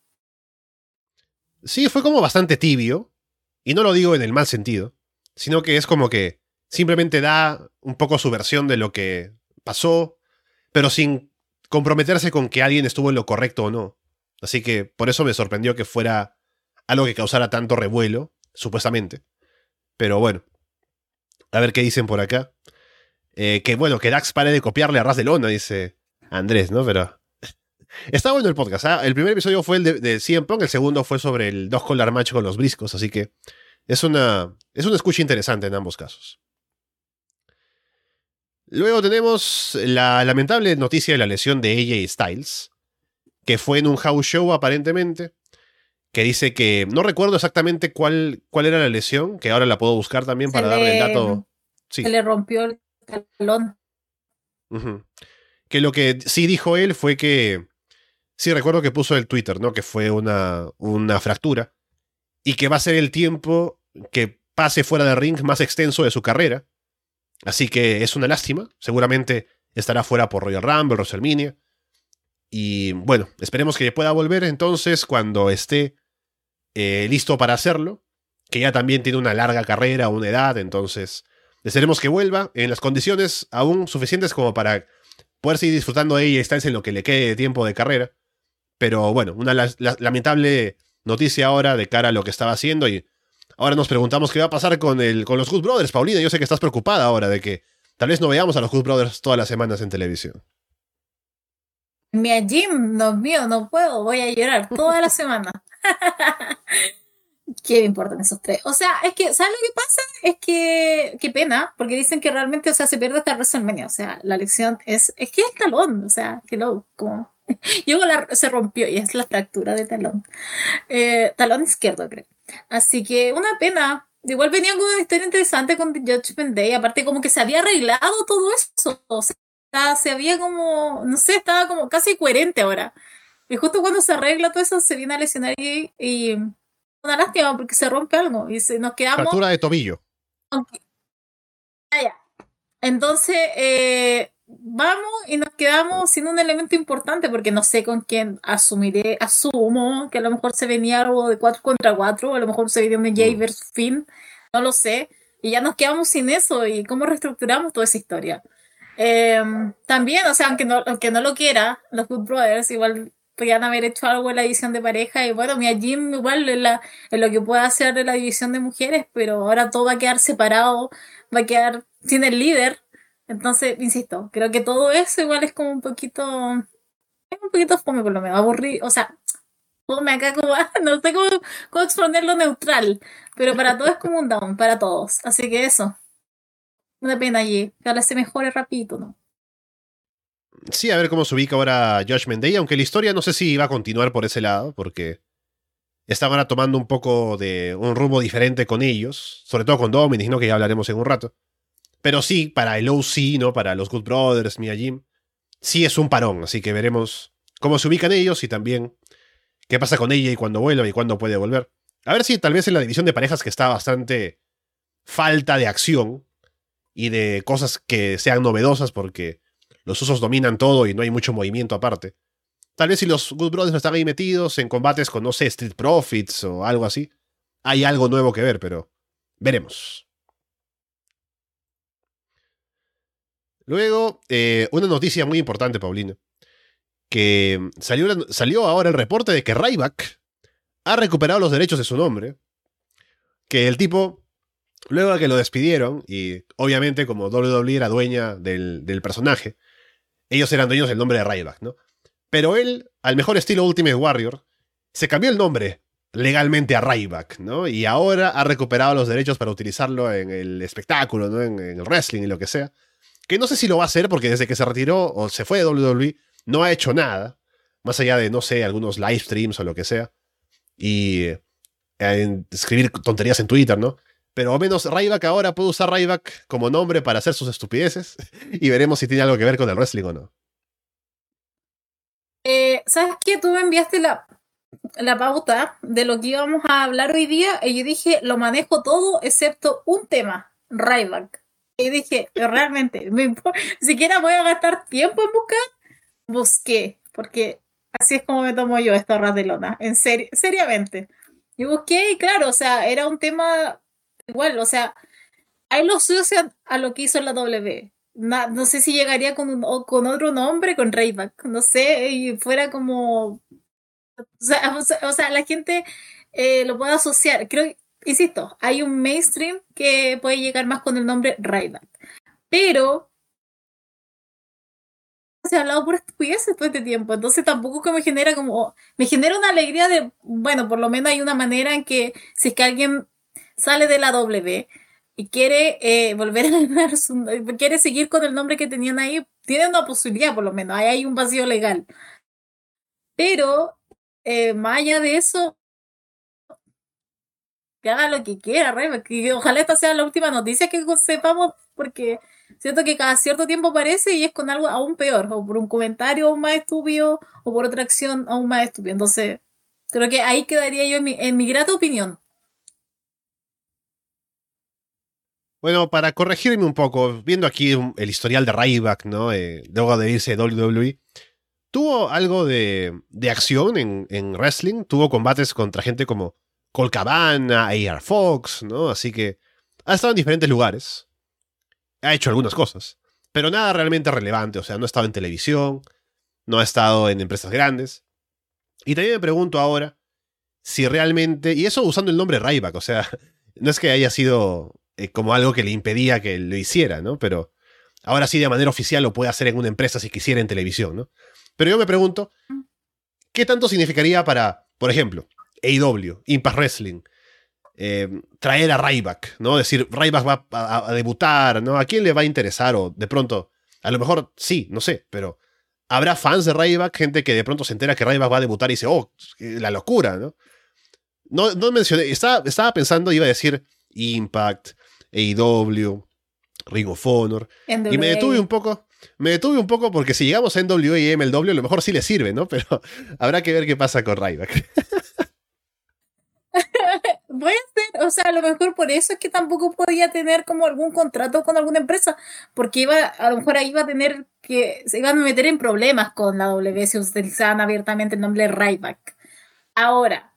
Sí, fue como bastante tibio. Y no lo digo en el mal sentido. Sino que es como que simplemente da un poco su versión de lo que pasó, pero sin comprometerse con que alguien estuvo en lo correcto o no. Así que por eso me sorprendió que fuera algo que causara tanto revuelo, supuestamente. Pero bueno, a ver qué dicen por acá. Eh, que bueno, que Dax pare de copiarle a Ras de Lona, dice Andrés, ¿no? Pero. [laughs] Está bueno el podcast. ¿ah? El primer episodio fue el de, de CM el segundo fue sobre el dos collar match con los briscos, así que es una, es una escucha interesante en ambos casos. Luego tenemos la lamentable noticia de la lesión de AJ Styles, que fue en un house show aparentemente, que dice que no recuerdo exactamente cuál, cuál era la lesión, que ahora la puedo buscar también para darle el dato. Se le rompió el talón. Que lo que sí dijo él fue que. Sí, recuerdo que puso el Twitter, ¿no? Que fue una, una fractura. Y que va a ser el tiempo que pase fuera de ring más extenso de su carrera Así que es una lástima. Seguramente estará fuera por Royal Rumble, WrestleMania. Y bueno, esperemos que pueda volver entonces cuando esté eh, listo para hacerlo. Que ya también tiene una larga carrera, una edad. Entonces, desearemos que vuelva en las condiciones aún suficientes como para poder seguir disfrutando de ella estar en lo que le quede de tiempo de carrera. Pero bueno, una lamentable noticia ahora de cara a lo que estaba haciendo y Ahora nos preguntamos qué va a pasar con, el, con los Good Brothers. Paulina, yo sé que estás preocupada ahora de que tal vez no veamos a los Good Brothers todas las semanas en televisión. Mi Jim, Dios mío, no puedo, voy a llorar toda la semana. [laughs] ¿Qué me importan esos tres? O sea, es que, ¿sabes lo que pasa? Es que, qué pena, porque dicen que realmente, o sea, se pierde hasta WrestleMania. O sea, la lección es, es que es talón, o sea, que lo, como, [laughs] luego se rompió y es la fractura de talón. Eh, talón izquierdo, creo. Así que una pena. Igual venía con una historia interesante con The Judgment Day. Aparte, como que se había arreglado todo eso. O sea, se había como, no sé, estaba como casi coherente ahora. Y justo cuando se arregla todo eso, se viene a lesionar y, y una lástima porque se rompe algo y se, nos quedamos. Fractura de tobillo. Ah, ya. Entonces, eh, vamos y nos quedamos sin un elemento importante porque no sé con quién asumiré, asumo que a lo mejor se venía algo de 4 contra 4, a lo mejor se venía un Jay mm. versus Finn, no lo sé, y ya nos quedamos sin eso y cómo reestructuramos toda esa historia. Em, también, o sea, aunque no, aunque no lo quiera, los Good Brothers igual podrían haber hecho algo en la división de pareja y bueno, mi Jim igual en, la, en lo que puede hacer en la división de mujeres, pero ahora todo va a quedar separado, va a quedar sin el líder entonces, insisto, creo que todo eso igual es como un poquito. Es un poquito fome, por lo menos, aburrido. O sea, fome acá como. [laughs] No sé cómo, cómo exponerlo neutral. Pero para todos es como un down, para todos. Así que eso. Una pena allí. Que ahora se mejore rapidito, ¿no? Sí, a ver cómo se ubica ahora Judgment Day, aunque la historia no sé si va a continuar por ese lado, porque ahora tomando un poco de un rumbo diferente con ellos, sobre todo con Dominic, ¿no? que ya hablaremos en un rato. Pero sí, para el OC, ¿no? Para los Good Brothers, Mia Jim, sí es un parón, así que veremos cómo se ubican ellos y también qué pasa con ella y cuándo vuelve y cuándo puede volver. A ver si tal vez en la división de parejas que está bastante falta de acción y de cosas que sean novedosas porque los usos dominan todo y no hay mucho movimiento aparte. Tal vez si los Good Brothers están ahí metidos en combates con, no sé, Street Profits o algo así, hay algo nuevo que ver, pero veremos. Luego, eh, una noticia muy importante, Paulina, que salió, salió ahora el reporte de que Ryback ha recuperado los derechos de su nombre, que el tipo, luego de que lo despidieron, y obviamente como WWE era dueña del, personaje, ellos eran dueños del nombre de Ryback, ¿no? Pero él, al mejor estilo Ultimate Warrior, se cambió el nombre legalmente a Ryback, ¿no? Y ahora ha recuperado los derechos para utilizarlo en el espectáculo, ¿no? En, el wrestling y lo que sea. Que no sé si lo va a hacer porque desde que se retiró o se fue de WWE no ha hecho nada, más allá de, no sé, algunos live streams o lo que sea. Y eh, escribir tonterías en Twitter, ¿no? Pero al menos Ryback ahora puede usar Ryback como nombre para hacer sus estupideces [laughs] y veremos si tiene algo que ver con el wrestling o no. Eh, ¿Sabes qué? Tú me enviaste la, la pauta de lo que íbamos a hablar hoy día y yo dije, lo manejo todo excepto un tema, Ryback. Y dije, realmente, [laughs] me siquiera voy a gastar tiempo en buscar, busqué, porque así es como me tomo yo esta ras de lona, en serio, seriamente. Y busqué y claro, o sea, era un tema igual, o sea, ahí lo asocian a lo que hizo la W. No, sé si llegaría con, con otro nombre, con Rayback, no sé, y fuera como... O sea, [laughs] la gente eh, lo puede asociar. Creo, insisto, hay un mainstream que puede llegar más con el nombre Rayback. Pero se ha hablado por estupideces todo este tiempo, entonces tampoco que me genera como, me genera una alegría de, bueno, por lo menos hay una manera en que si es que alguien sale de la W y quiere eh, volver a ganar su, quiere seguir con el nombre que tenían ahí, tiene una posibilidad por lo menos, ahí hay un vacío legal. Pero, eh, más allá de eso, que haga lo que quiera, que ojalá esta sea la última noticia que sepamos, porque siento que cada cierto tiempo aparece y es con algo aún peor, o por un comentario aún más estúpido, o por otra acción aún más estúpida. Entonces, creo que ahí quedaría yo en mi, en mi grata opinión. Bueno, para corregirme un poco, viendo aquí el historial de Ryback, ¿no? Eh, luego de irse de WWE, tuvo algo de, acción en, wrestling, tuvo combates contra gente como Cole Cabana, AR Fox, ¿no? Así que ha estado en diferentes lugares, ha hecho algunas cosas, pero nada realmente relevante, o sea, no ha estado en televisión, no ha estado en empresas grandes. Y también me pregunto ahora si realmente, y eso usando el nombre Ryback, o sea, [laughs] no es que haya sido eh, como algo que le impedía que lo hiciera, ¿no? Pero ahora sí de manera oficial lo puede hacer en una empresa si quisiera en televisión, ¿no? Pero yo me pregunto, ¿qué tanto significaría para, por ejemplo, AEW, Impact Wrestling, eh, traer a Ryback, ¿no? Decir, Ryback va a, debutar, ¿no? ¿A quién le va a interesar? O de pronto, a lo mejor sí, no sé, pero habrá fans de Ryback, gente que de pronto se entera que Ryback va a debutar y dice, oh, la locura, ¿no? No, no mencioné, estaba, estaba pensando, iba a decir Impact, AEW, Ring of Honor. Y me detuve un poco. Me detuve un poco porque si llegamos a NWA y MLW, a lo mejor sí le sirve, ¿no? [laughs] Pero habrá que ver qué pasa con Ryback. [laughs] [laughs] Puede ser, o sea, a lo mejor por eso es que tampoco podía tener como algún contrato con alguna empresa, porque iba, a lo mejor ahí iba a tener que, se iban a meter en problemas con la W si utilizaban abiertamente el nombre Ryback. Ahora,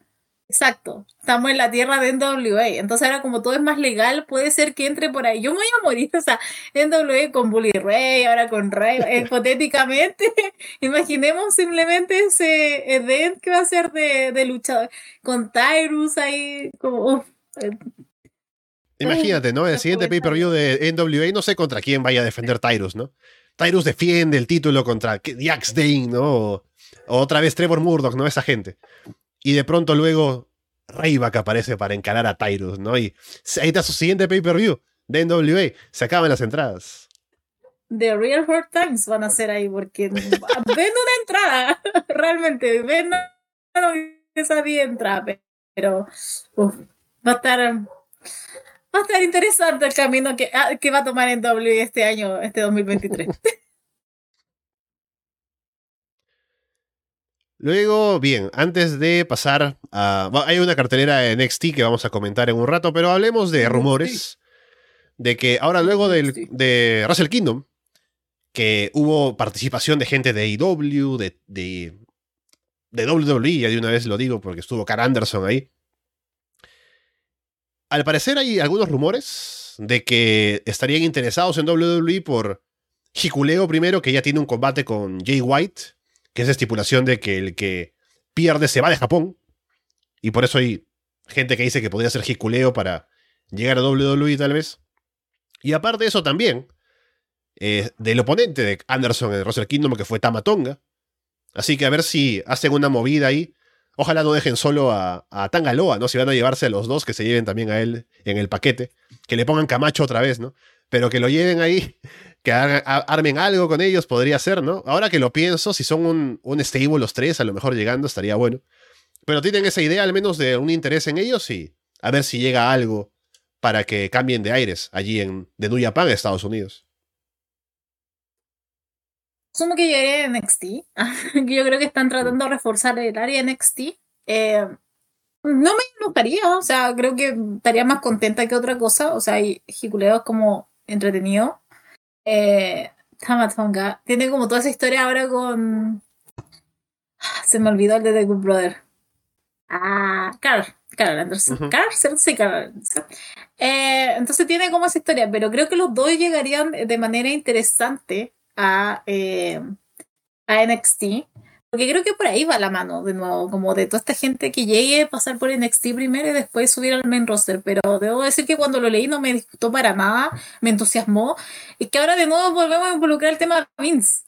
Exacto, estamos en la tierra de NWA, entonces ahora como todo es más legal, puede ser que entre por ahí. Yo me voy a morir, o sea, NWA con Bully Ray, ahora con Ray, [laughs] hipotéticamente, [laughs] imaginemos simplemente ese event que va a ser de, de luchador, con Tyrus ahí, como... Eh. Imagínate, ¿no? El siguiente pay-per-view de NWA, no sé contra quién vaya a defender Tyrus, ¿no? Tyrus defiende el título contra Jax Dane, ¿no? O, otra vez Trevor Murdoch, ¿no? Esa gente. Y de pronto luego Ryback aparece para encarar a Tyrus, ¿no? Y ahí está su siguiente pay-per-view de NWA. Se acaban las entradas. The Real Hard Times van a ser ahí porque [laughs] ven una entrada. [laughs] Realmente, ven esa bien entrada. Pero va a estar va a estar interesante el camino que, ah, que va a tomar en W este año, este 2023. [laughs] Luego, bien, antes de pasar a... Hay una cartelera de NXT que vamos a comentar en un rato, pero hablemos de rumores de que ahora luego de Russell Kingdom, que hubo participación de gente de AEW, de, de, de WWE, ya de una vez lo digo porque estuvo Carl Anderson ahí. Al parecer hay algunos rumores de que estarían interesados en WWE por Hikuleo primero, que ya tiene un combate con Jay White que es estipulación de que el que pierde se va de Japón. Y por eso hay gente que dice que podría ser jiculeo para llegar a WWE tal vez. Y aparte de eso también, eh, del oponente de Anderson en Wrestle Kingdom, que fue Tamatonga. Así que a ver si hacen una movida ahí. Ojalá no dejen solo a, a Tangaloa, ¿no? Si van a llevarse a los dos, que se lleven también a él en el paquete. Que le pongan Camacho otra vez, ¿no? Pero que lo lleven ahí, que armen algo con ellos, podría ser, ¿no? Ahora que lo pienso, si son un, un stable los tres, a lo mejor llegando, estaría bueno. Pero tienen esa idea al menos de un interés en ellos y a ver si llega algo para que cambien de aires allí en de New Japan, Estados Unidos. Asumo que llegué a NXT. Yo creo que están tratando de reforzar el área NXT. Eh, no me enojaría, o sea, creo que estaría más contenta que otra cosa. O sea, Hikuleo es como entretenido. Eh, Tamatonga tiene como toda esa historia ahora con. Se me olvidó el de The Good Brother. Ah, Carl. Carl Anderson. Carl, Sí, Carl Anderson. Eh, entonces tiene como esa historia, pero creo que los dos llegarían de manera interesante a, eh, a NXT. Porque creo que por ahí va la mano, de nuevo, como de toda esta gente que llegue a pasar por NXT primero y después subir al main roster. Pero debo decir que cuando lo leí no me disgustó para nada, me entusiasmó. Y que ahora de nuevo volvemos a involucrar el tema de Vince.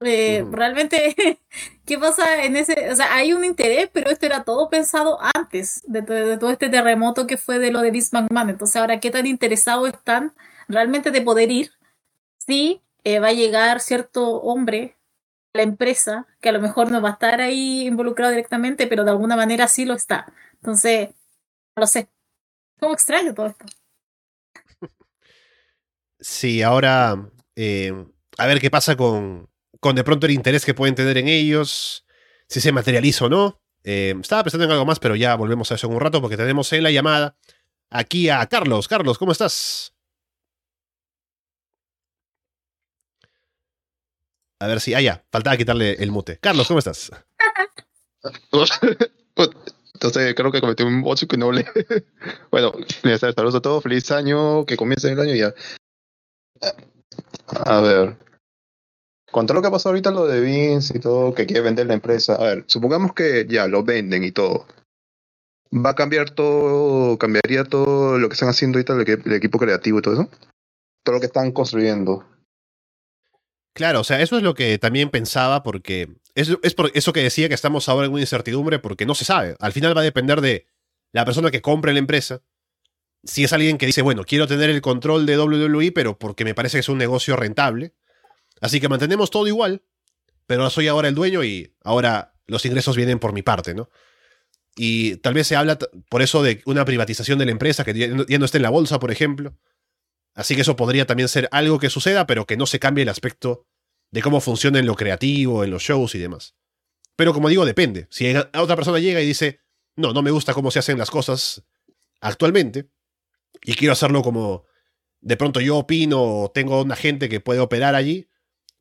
Eh, realmente, [laughs] ¿qué pasa en ese? O sea, hay un interés, pero esto era todo pensado antes de, de todo este terremoto que fue de lo de Vince McMahon. Entonces, ahora, ¿qué tan interesados están realmente de poder ir? Sí, eh, va a llegar cierto hombre la empresa que a lo mejor no va a estar ahí involucrado directamente, pero de alguna manera sí lo está. Entonces, no lo sé. ¿Cómo extraño todo esto? Sí, ahora eh, a ver qué pasa con, con de pronto el interés que pueden tener en ellos, si se materializa o no. Eh, estaba pensando en algo más, pero ya volvemos a eso en un rato porque tenemos en la llamada aquí a Carlos. Carlos, ¿cómo estás? A ver si. Ah, ya. Faltaba quitarle el mute. Carlos, ¿cómo estás? [laughs] Entonces creo que cometí un bocho que no le. [laughs] bueno, saludos a todos. Feliz año. Que comience el año ya. A ver. Con todo lo que ha pasado ahorita, lo de Vince y todo, que quiere vender la empresa. A ver, supongamos que ya lo venden y todo. ¿Va a cambiar todo, cambiaría todo lo que están haciendo ahorita el equipo creativo y todo eso? Todo lo que están construyendo. Claro, o sea, eso es lo que también pensaba, porque es, es por eso que decía que estamos ahora en una incertidumbre, porque no se sabe. Al final va a depender de la persona que compre la empresa. Si es alguien que dice, bueno, quiero tener el control de WWE, pero porque me parece que es un negocio rentable. Así que mantenemos todo igual, pero soy ahora el dueño y ahora los ingresos vienen por mi parte, ¿no? Y tal vez se habla por eso de una privatización de la empresa que ya no esté en la bolsa, por ejemplo. Así que eso podría también ser algo que suceda, pero que no se cambie el aspecto de cómo funciona en lo creativo, en los shows y demás. Pero como digo, depende. Si otra persona llega y dice, no, no me gusta cómo se hacen las cosas actualmente, y quiero hacerlo como de pronto yo opino o tengo una gente que puede operar allí,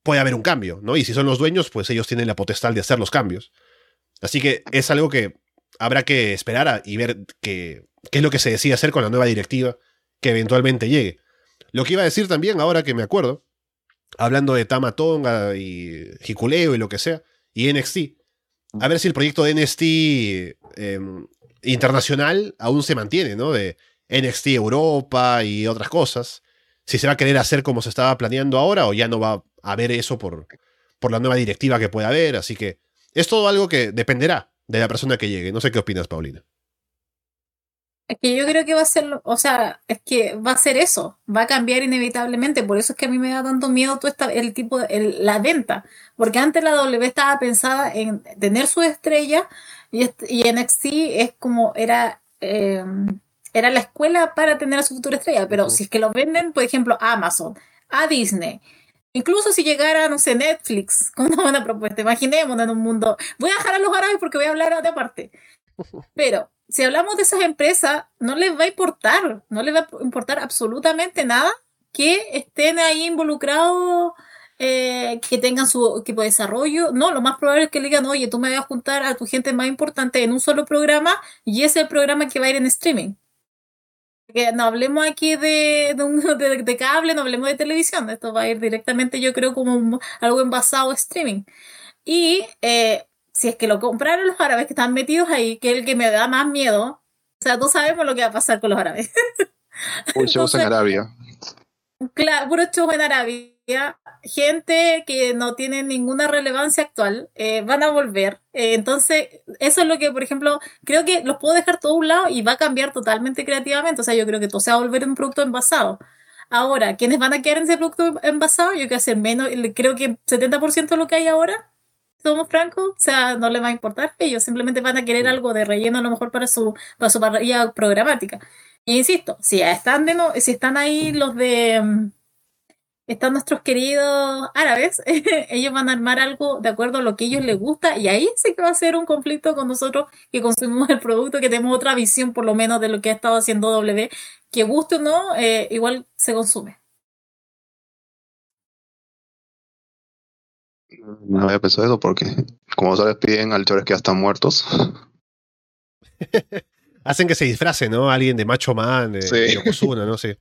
puede haber un cambio, ¿no? Y si son los dueños, pues ellos tienen la potestad de hacer los cambios. Así que es algo que habrá que esperar y ver qué es lo que se decide hacer con la nueva directiva que eventualmente llegue. Lo que iba a decir también, ahora que me acuerdo, hablando de Tama Tonga y Hikuleo y lo que sea, y NXT, a ver si el proyecto de NXT em, internacional aún se mantiene, ¿no? De NXT Europa y otras cosas. Si se va a querer hacer como se estaba planeando ahora o ya no va a haber eso por, por la nueva directiva que pueda haber. Así que es todo algo que dependerá de la persona que llegue. No sé qué opinas, Paulina. Es que yo creo que va a ser, o sea, es que va a ser eso, va a cambiar inevitablemente, por eso es que a mí me da tanto miedo todo esta, el tipo, de, la venta, porque antes la W estaba pensada en tener su estrella y, y NXT es como, era, em, era la escuela para tener a su futura estrella, pero si es que lo venden, por ejemplo, a Amazon, a Disney, Incluso si llegara, no sé, Netflix [laughs] con una buena propuesta, imaginémonos en un mundo. Voy a dejar a los árabes porque voy a hablar de aparte. [laughs] Pero si hablamos de esas empresas, no les va a importar, no les va a importar absolutamente nada que estén ahí involucrados, eh, que tengan su equipo de desarrollo. No, lo más probable es que le digan, oye, tú me vas a juntar a tu gente más importante en un solo programa y ese es el programa que va a ir en streaming. No hablemos aquí de, [laughs] de, de, cable, no hablemos de televisión, esto va a ir directamente, yo creo, como algo envasado a streaming. Y eh, si es que lo compraron los árabes que están metidos ahí, que es el que me da más miedo. O sea, no sabemos lo que va a pasar con los árabes. [laughs] Entonces, en Arabia. claro, puro show en Arabia, gente que no tiene ninguna relevancia actual, eh, van a volver. Eh, entonces, eso es lo que, por ejemplo, creo que los puedo dejar todo a un lado y va a cambiar totalmente creativamente. O sea, yo creo que todo se va a volver un producto envasado. Ahora, ¿quiénes van a quedar en ese producto envasado? Yo creo que hacer menos, creo que 70% de lo que hay ahora, somos francos, o sea, no les va a importar. Ellos simplemente van a querer algo de relleno a lo mejor para su, para su parrilla programática. Y insisto, si están, de no, si están ahí los de mm, están nuestros queridos árabes, [laughs] ellos van a armar algo de acuerdo a lo que a ellos les gusta y ahí sí que va a ser un conflicto con nosotros que consumimos el producto, que tenemos otra visión por lo menos de lo que ha estado haciendo W, que guste o no, eh, igual se consume. No había pensado eso porque, como sabes, piden a que ya están muertos. [laughs] Hacen que se disfrace, ¿no? Alguien de Macho Man, de, sí. Yokozuna, ¿no? Sí.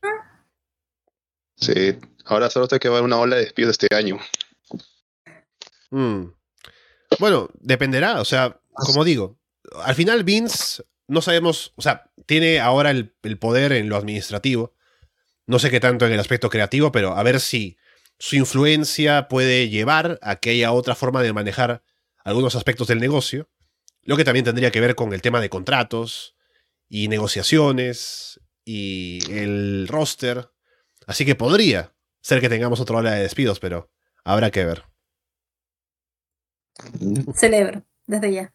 Sí, ahora solo sé que va a haber una ola de despidos este año. Mm. Bueno, dependerá, o sea, como digo, al final Vince, no sabemos, o sea, tiene ahora el, poder en lo administrativo, no sé qué tanto en el aspecto creativo, pero a ver si su influencia puede llevar a que haya otra forma de manejar algunos aspectos del negocio, lo que también tendría que ver con el tema de contratos y negociaciones y el roster Así que podría ser que tengamos otra ola de despidos, pero habrá que ver. Celebro, desde ya.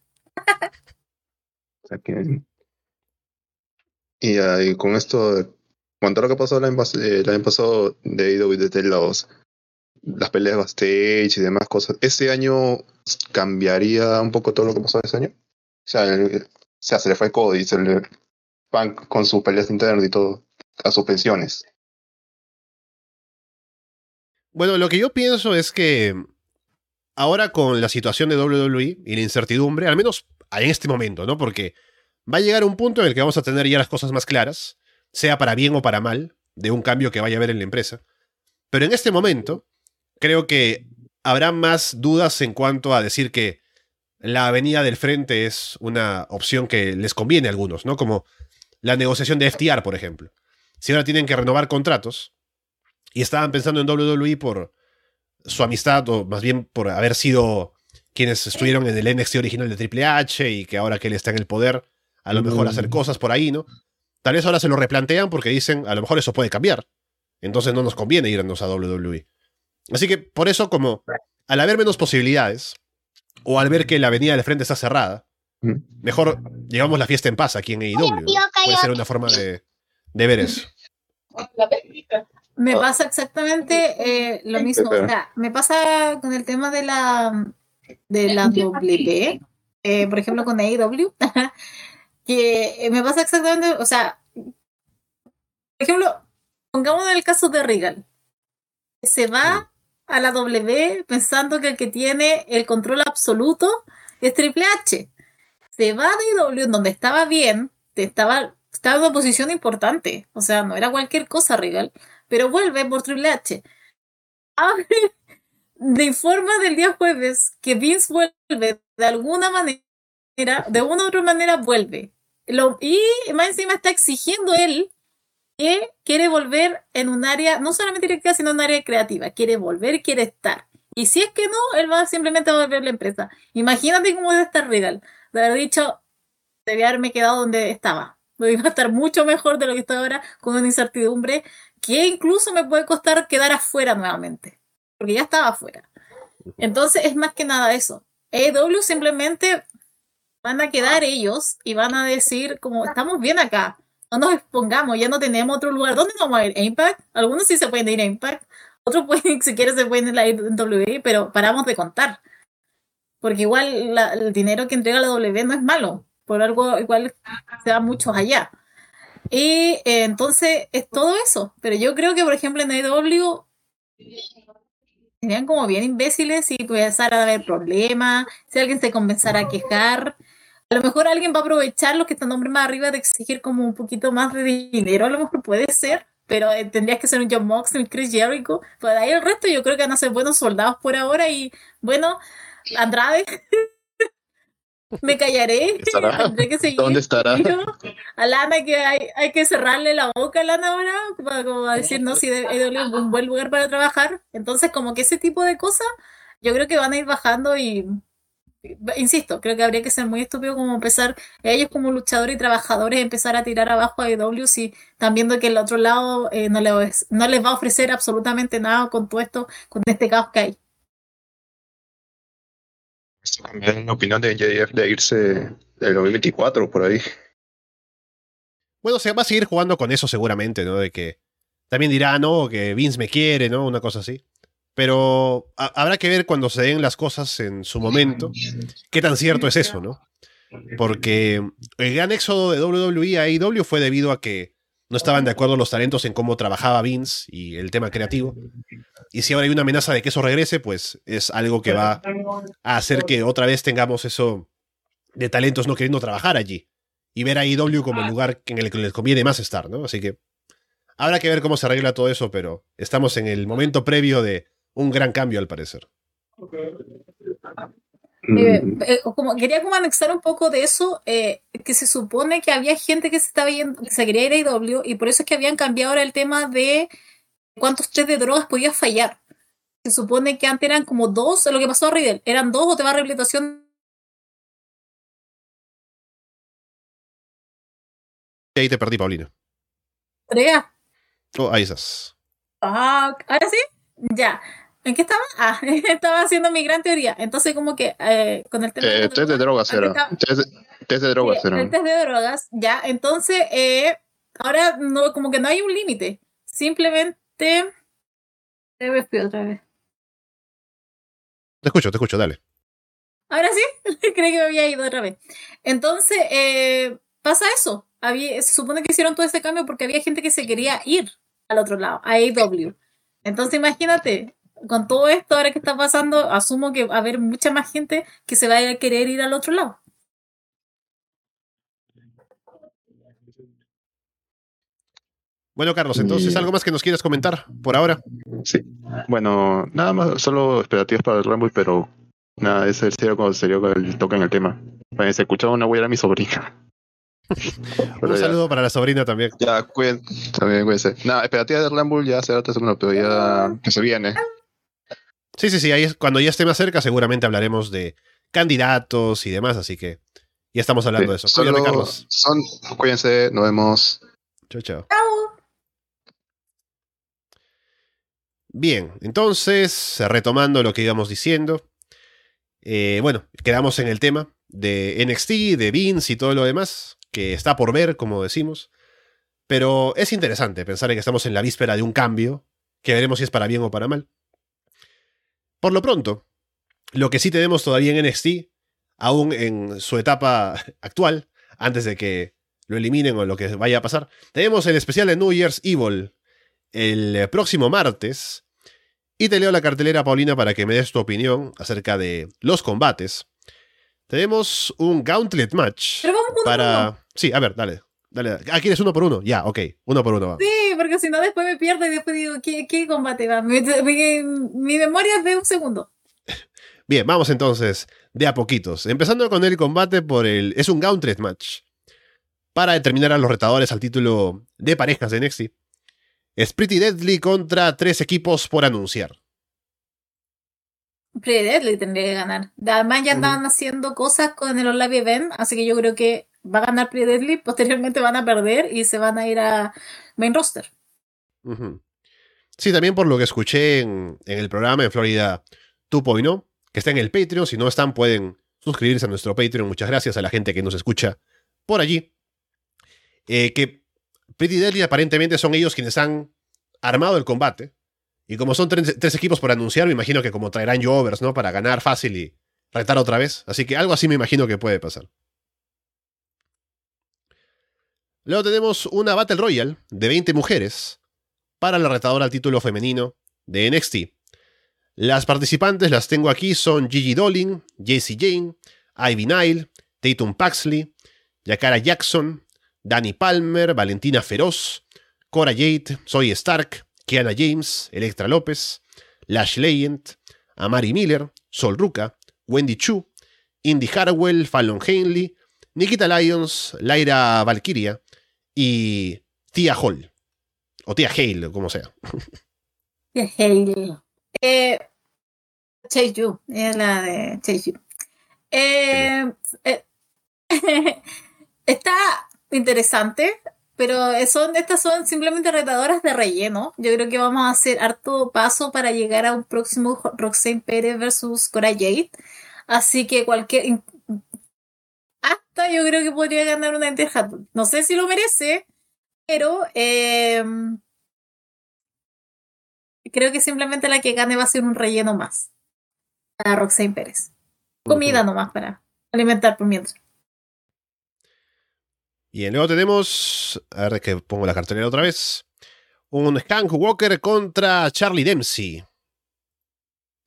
y, con esto, cuanto a lo que pasó el año, el pasado de IW desde los, las peleas backstage y demás cosas, ¿este año cambiaría un poco todo lo que pasó ese año? O sea, se le fue Cody, se le van con sus peleas internas y todo, a sus pensiones. Bueno, lo que yo pienso es que ahora con la situación de WWE y la incertidumbre, al menos en este momento, ¿no? Porque va a llegar un punto en el que vamos a tener ya las cosas más claras, sea para bien o para mal, de un cambio que vaya a haber en la empresa. Pero en este momento, creo que habrá más dudas en cuanto a decir que la avenida del frente es una opción que les conviene a algunos, ¿no? Como la negociación de FTR, por ejemplo. Si ahora tienen que renovar contratos, y estaban pensando en WWE por su amistad, o más bien por haber sido quienes estuvieron en el NXT original de Triple H y que ahora que él está en el poder, a lo mejor hacer mm. cosas por ahí, ¿no? Tal vez ahora se lo replantean porque dicen, a lo mejor eso puede cambiar. Entonces no nos conviene irnos a WWE. Así que por eso, como al haber menos posibilidades, o al ver que la avenida del frente está cerrada, mm. mejor llevamos la fiesta en paz aquí en AEW. Puede ser una forma de, de ver eso. Me oh. pasa exactamente eh, lo mismo. O sea, me pasa con el tema de la de la WP, eh, por ejemplo con AEW, [laughs] que me pasa exactamente, o sea, por ejemplo, pongamos el caso de Regal. Se va a la W pensando que el que tiene el control absoluto es Triple H. Se va de AEW donde estaba bien, estaba, estaba en una posición importante, o sea, no era cualquier cosa Regal pero vuelve por Triple H. [laughs] Abre de informa del día jueves que Vince vuelve de alguna manera, de una u otra manera vuelve. Y más encima está exigiendo él que quiere volver en un área, no solamente directiva, sino en un área creativa. Quiere volver, quiere estar. Y si es que no, él va simplemente a volver la empresa. Imagínate cómo debe estar Regal. De haber dicho, debía haberme quedado donde estaba. Iba a estar mucho mejor de lo que estoy ahora, con una incertidumbre que incluso me puede costar quedar afuera nuevamente, porque ya estaba afuera. Entonces es más que nada eso. EW simplemente van a quedar ellos y van a decir como estamos bien acá, no nos expongamos, ya no tenemos otro lugar. ¿Dónde vamos a ir? ¿Impact? Algunos sí se pueden ir a Impact, otros [laughs] pueden, si quieren se pueden ir a WWE, pero paramos de contar. Porque igual el dinero que entrega la W no es malo, por algo igual se da muchos allá. Y eh, entonces es todo eso. Pero yo creo que, por ejemplo, en AEW serían como bien imbéciles si empezara a haber problemas, si alguien se comenzara a quejar. A lo mejor alguien va a aprovechar los que están nombre más arriba de exigir como un poquito más de dinero, a lo mejor puede ser, pero eh, tendrías que ser un John Moxley, un Chris Jericho. Pues ahí el resto yo creo que van a ser buenos soldados por ahora y bueno, Andrade. [laughs] Me callaré. ¿Dónde estará? a Lana que hay, hay que cerrarle la boca a Lana ahora, para como decir, no, si es un buen lugar para trabajar. Entonces, como que ese tipo de cosas, yo creo que van a ir bajando y, insisto, creo que habría que ser muy estúpido como empezar, ellos como luchadores y trabajadores, empezar a tirar abajo a EW si están viendo que el otro lado eh, no, les, no les va a ofrecer absolutamente nada con todo esto, con este caos que hay. Esto cambió la opinión de JF de irse del 2024 por ahí. Bueno, se va a seguir jugando con eso seguramente, ¿no? De que también dirá, no, que Vince me quiere, ¿no? Una cosa así. Pero habrá que ver cuando se den las cosas en su momento, qué tan cierto es eso, ¿no? Porque el gran éxodo de WWE a AEW fue debido a que no estaban de acuerdo los talentos en cómo trabajaba Vince y el tema creativo. Y si ahora hay una amenaza de que eso regrese, pues es algo que va a hacer que otra vez tengamos eso de talentos no queriendo trabajar allí. Y ver a IW como el lugar en el que les conviene más estar, ¿no? Así que habrá que ver cómo se arregla todo eso, pero estamos en el momento previo de un gran cambio al parecer. Eh, mm. eh, como, quería como anexar un poco de eso, eh, que se supone que había gente que se estaba yendo, que se quería ir a IW y por eso es que habían cambiado ahora el tema de cuántos test de drogas podía fallar. Se supone que antes eran como dos, lo que pasó a Riddle, eran dos o te va a rehabilitación. Y ahí te perdí, Paulina. ¿Tres? Oh, ahí estás. Ah, ¿ahora sí? Ya. ¿En qué estaba? Ah, [laughs] estaba haciendo mi gran teoría. Entonces, como que eh, con el tema eh, de test de drogas era. Test, de drogas era. El test de drogas, ya. Entonces, eh, ahora no, como que no hay un límite. Simplemente. Te otra vez. Te escucho, te escucho, dale. Ahora sí, [laughs] creí que me había ido otra vez. Entonces, eh, pasa eso. Había, se supone que hicieron todo este cambio porque había gente que se quería ir al otro lado, a AW. Entonces, imagínate, con todo esto ahora que está pasando, asumo que va a haber mucha más gente que se vaya a querer ir al otro lado. Bueno, Carlos, entonces, ¿algo más que nos quieras comentar por ahora? Sí. Bueno, nada más, solo expectativas para el Rumble, pero nada, ese es serio cuando serio toca en el tema. Se escuchaba una huella a mi sobrina. [laughs] Un saludo para la sobrina también. Ya, cuídense. También cuídense. Nada, expectativas del Rumble ya será otra semana, pero ya que se viene. Sí, sí, sí. Ahí cuando ya esté más cerca, seguramente hablaremos de candidatos y demás, así que ya estamos hablando de eso. Cuídate, Carlos. Son, cuídense, nos vemos. Chao, chao. Bien, entonces, retomando lo que íbamos diciendo. Eh, bueno, quedamos en el tema de NXT, de Vince y todo lo demás, que está por ver, como decimos. Pero es interesante pensar en que estamos en la víspera de un cambio, que veremos si es para bien o para mal. Por lo pronto, lo que sí tenemos todavía en NXT, aún en su etapa [laughs] actual, antes de que lo eliminen o lo que vaya a pasar, tenemos el especial de New Year's Evil el próximo martes. Y te leo la cartelera, Paulina, para que me des tu opinión acerca de los combates. Tenemos un Gauntlet Match. Pero vamos para. Sí, a ver, dale. Dale. Ah, ¿quieres uno por uno? Ya, ok. Uno por uno va. Sí, porque si no después me pierdo y después digo, ¿qué, qué combate va? Mi, memoria es de un segundo. [laughs] Bien, vamos entonces de a poquitos. Empezando con el combate por el... Es un Gauntlet Match. Para determinar a los retadores al título de parejas de NXT. Es Pretty Deadly contra tres equipos por anunciar. Pretty Deadly tendría que ganar. Además ya andaban haciendo cosas con el Live Event, así que yo creo que va a ganar Pretty Deadly, posteriormente van a perder y se van a ir a main roster. Sí, también por lo que escuché en, el programa en Florida 2.0, que está en el Patreon, si no están pueden suscribirse a nuestro Patreon, muchas gracias a la gente que nos escucha por allí, eh, que Pretty Deadly aparentemente son ellos quienes han armado el combate, y como son tres, equipos por anunciar, me imagino que como traerán Jovers, ¿no? Para ganar fácil y retar otra vez. Así que algo así me imagino que puede pasar. Luego tenemos una Battle Royale de 20 mujeres para la retadora al título femenino de NXT. Las participantes las tengo aquí son Gigi Dolin, Jessie Jane, Ivy Nile, Tatum Paxley, Yakara Jackson, Danny Palmer, Valentina Feroz, Cora Jade, Zoe Stark, Kiana James, Electra López, Lash Legend, Amari Miller, Sol Ruka, Wendy Chu, Indy Harwell, Fallon Henley, Nikita Lyons, Lyra Valkyria, y Tia Hall. O Tia Hale, como sea. Tia Hale. Eh, Chase Yu, es la de Chase Yu. Eh, eh, [laughs] está interesante, pero son, estas son simplemente retadoras de relleno. Yo creo que vamos a hacer harto paso para llegar a un próximo Roxane Pérez versus Cora Jade. Así que cualquier. Hasta yo creo que podría ganar una Interhat. No sé si lo merece, pero. Eh, creo que simplemente la que gane va a ser un relleno más. Para Roxane Pérez. Comida nomás para alimentar por mientras. Y luego tenemos, a ver que pongo la cartelera otra vez, un Hank Walker contra Charlie Dempsey.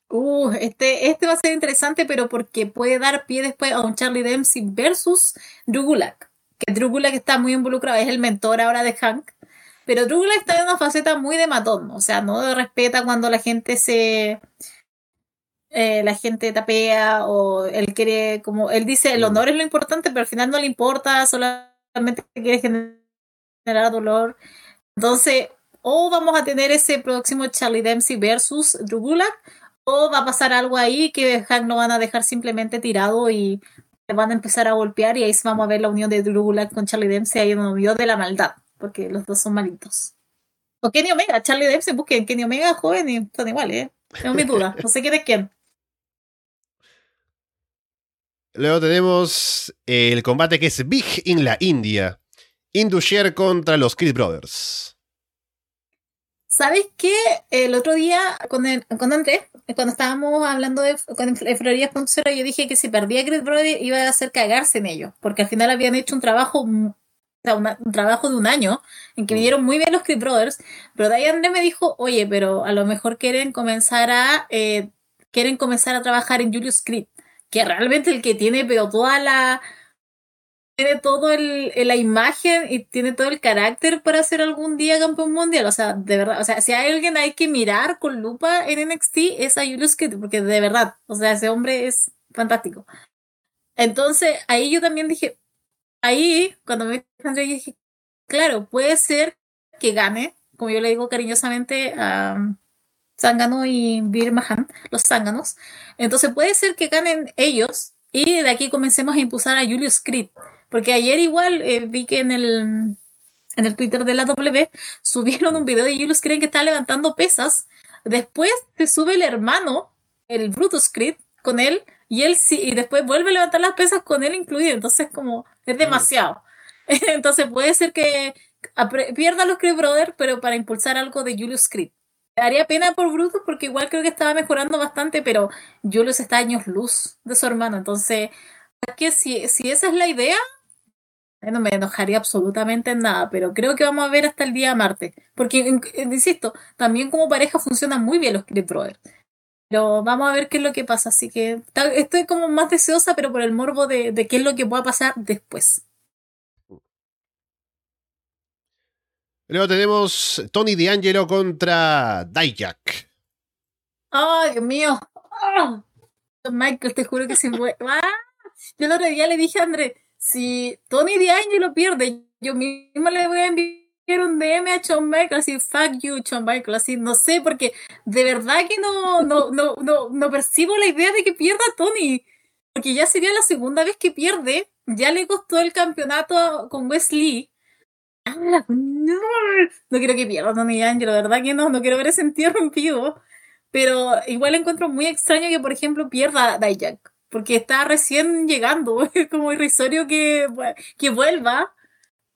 Uh, este, este va a ser interesante, pero porque puede dar pie después a un Charlie Dempsey versus Drugulak. Que Drugulak está muy involucrado, es el mentor ahora de Hank. Pero Drugulak está en una faceta muy de matón, o sea, no respeta cuando la gente se. Eh, la gente tapea o él quiere, como él dice, el honor es lo importante, pero al final no le importa, solo realmente quiere generar dolor. Entonces, o vamos a tener ese próximo Charlie Dempsey versus Drugulak, o va a pasar algo ahí que Hank no van a dejar simplemente tirado y van a empezar a golpear y ahí vamos a ver la unión de Drugulak con Charlie Dempsey, ahí una unión de la maldad, porque los dos son malitos. O Kenny Omega, Charlie Dempsey, busquen Kenny Omega joven y son iguales, ¿eh? Tengo mis dudas, no sé quién es quién. Luego tenemos el combate que es Big en la India. Indusher contra los Creed Brothers. ¿Sabes qué? El otro día con, el, con Andrés, cuando estábamos hablando de con Florida.0, yo dije que si perdía Creed Brothers iba a hacer cagarse en ellos, porque al final habían hecho un trabajo, una, un trabajo de un año en que vinieron muy bien los Creed Brothers, pero Andrés me dijo, oye, pero a lo mejor quieren comenzar a eh, quieren comenzar a trabajar en Julius Creed que realmente el que tiene, pero toda la. Tiene todo el, la imagen y tiene todo el carácter para ser algún día campeón mundial. O sea, de verdad. O sea, si hay alguien hay que mirar con lupa en NXT, es a Julius Creed, porque de verdad. O sea, ese hombre es fantástico. Entonces, ahí yo también dije. Ahí, cuando me dije, claro, puede ser que gane, como yo le digo cariñosamente a. Zángano y Bir Mahan, los zánganos. Entonces puede ser que ganen ellos y de aquí comencemos a impulsar a Julius Creed. Porque ayer igual eh, vi que en el, en el Twitter de la W subieron un video de Julius Creed que está levantando pesas. Después se sube el hermano, el Brutus Creed, con él y él sí, y después vuelve a levantar las pesas con él incluido. Entonces como es demasiado. [laughs] Entonces puede ser que pierda los Creed Brothers, pero para impulsar algo de Julius Creed daría pena por Brutus porque igual creo que estaba mejorando bastante, pero Julius está años luz de su hermano. Entonces, que si, si esa es la idea, no me enojaría absolutamente en nada, pero creo que vamos a ver hasta el día martes. Porque, insisto, también como pareja funcionan muy bien los Creed Brothers. Pero vamos a ver qué es lo que pasa. Así que estoy como más deseosa, pero por el morbo de, de qué es lo que pueda pasar después. Luego tenemos Tony D'Angelo contra Dijak. ¡Ay, Dios mío! ¡Oh! Michael, te juro que se fue. [laughs] ¡Ah! Yo el otro día le dije a André, si Tony D'Angelo pierde, yo mismo le voy a enviar un DM a Shawn Michael, así, fuck you, Shawn Michael, así, no sé, porque de verdad que no, no, no, no, no percibo la idea de que pierda Tony. Porque ya sería la segunda vez que pierde, ya le costó el campeonato con Wesley no, no quiero que pierda Tony Angelo, la verdad que no, no quiero ver ese entierro rompido. Pero igual encuentro muy extraño que, por ejemplo, pierda Dijak, porque está recién llegando. [laughs] Es como irrisorio que, que vuelva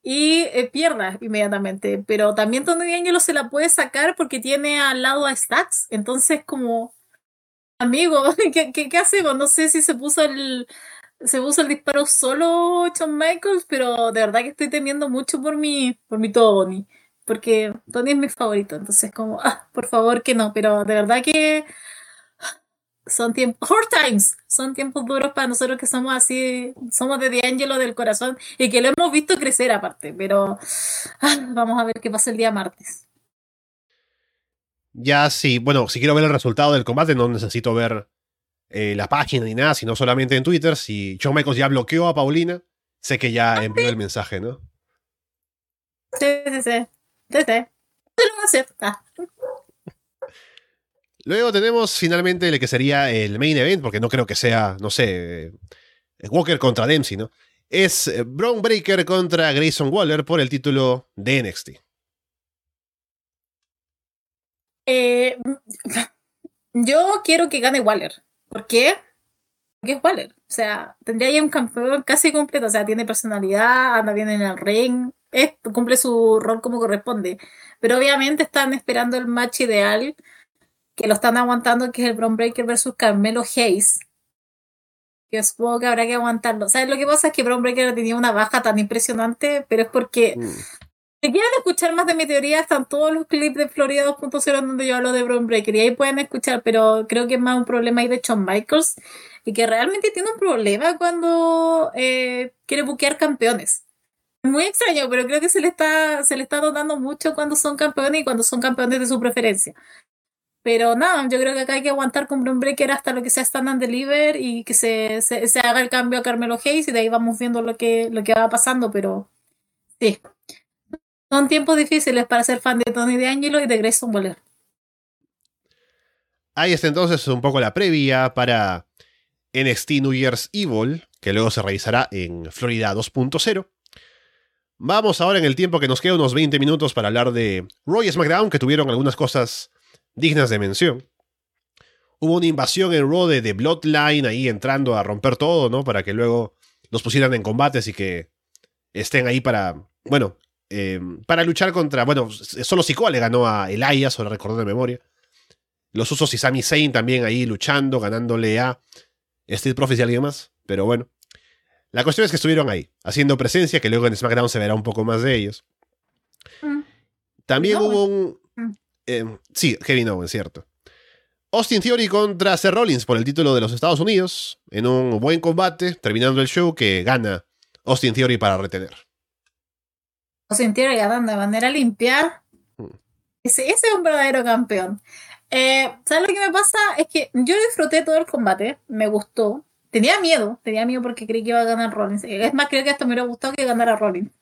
y eh, pierda inmediatamente. Pero también Tony Angelo se la puede sacar porque tiene al lado a Stacks. Entonces, como, amigo, [laughs] ¿qué, qué, qué hacemos? No sé si se puso el, se puso el disparo solo Shawn Michaels, pero de verdad que estoy temiendo mucho por mi, por mi Tony. Porque Tony es mi favorito, entonces como, ah, por favor que no, pero de verdad que son tiempos, hard times, son tiempos duros para nosotros que somos así, somos de D'Angelo del corazón y que lo hemos visto crecer aparte, pero ah, vamos a ver qué pasa el día martes. Ya sí, bueno, si quiero ver el resultado del combate no necesito ver eh, la página ni nada, sino solamente en Twitter. Si John Michaels ya bloqueó a Paulina, sé que ya envió el mensaje, ¿no? Sí, sí, sí. Sí, sí. Ah. Luego tenemos finalmente el que sería el main event, porque no creo que sea, no sé, eh, Walker contra Dempsey, ¿no? Es eh, Braun Breaker contra Grayson Waller por el título de NXT. Eh, [laughs] yo quiero que gane Waller. ¿Por qué? Porque es Waller. O sea, tendría ya un campeón casi completo. O sea, tiene personalidad, anda bien en el ring, es- cumple su rol como corresponde. Pero obviamente están esperando el match ideal, que lo están aguantando, que es el Braun Breaker versus Carmelo Hayes. Que supongo que habrá que aguantarlo. ¿Sabes? Lo que pasa es que Braun Breaker tenía una baja tan impresionante, pero es porque Mm. Si quieren escuchar más de mi teoría, están todos los clips de Florida 2.0 donde yo hablo de Braun Breaker y ahí pueden escuchar, pero creo que es más un problema ahí de Shawn Michaels y que realmente tiene un problema cuando eh, quiere buquear campeones. Muy extraño, pero creo que se le está, se le está notando mucho cuando son campeones y cuando son campeones de su preferencia. Pero nada, yo creo que acá hay que aguantar con Braun Breaker hasta lo que sea Stand and Deliver y que se, se, se haga el cambio a Carmelo Hayes y de ahí vamos viendo lo que, lo que va pasando, pero sí. Son tiempos difíciles para ser fan de Tony DeAngelo y de Grayson Waller. Ahí está entonces un poco la previa para NXT New Year's Evil, que luego se realizará en Florida 2.0. Vamos ahora en el tiempo que nos queda unos 20 minutos para hablar de Raw y SmackDown, que tuvieron algunas cosas dignas de mención. Hubo una invasión en Raw de, de Bloodline ahí entrando a romper todo, ¿no? Para que luego los pusieran en combates y que estén ahí para, bueno, eh, para luchar contra, bueno, solo Sikoa le ganó a Elias, ahora recordar de memoria. Los usos y Sami Zayn también ahí luchando, ganándole a Steve Profits y alguien más. Pero bueno. La cuestión es que estuvieron ahí, haciendo presencia, que luego en SmackDown se verá un poco más de ellos. Mm. También No, hubo un. Mm. eh, sí, Kevin Owens, cierto. Austin Theory contra Seth Rollins por el título de los Estados Unidos, en un buen combate, terminando el show que gana Austin Theory para retener. Sintiera ganando de manera limpia. Mm. Ese, ese es un verdadero campeón. Eh, ¿Sabes lo que me pasa? Es que yo disfruté todo el combate, me gustó. Tenía miedo, tenía miedo porque creí que iba a ganar Rollins. Es más, creo que hasta me hubiera gustado que ganara Rollins.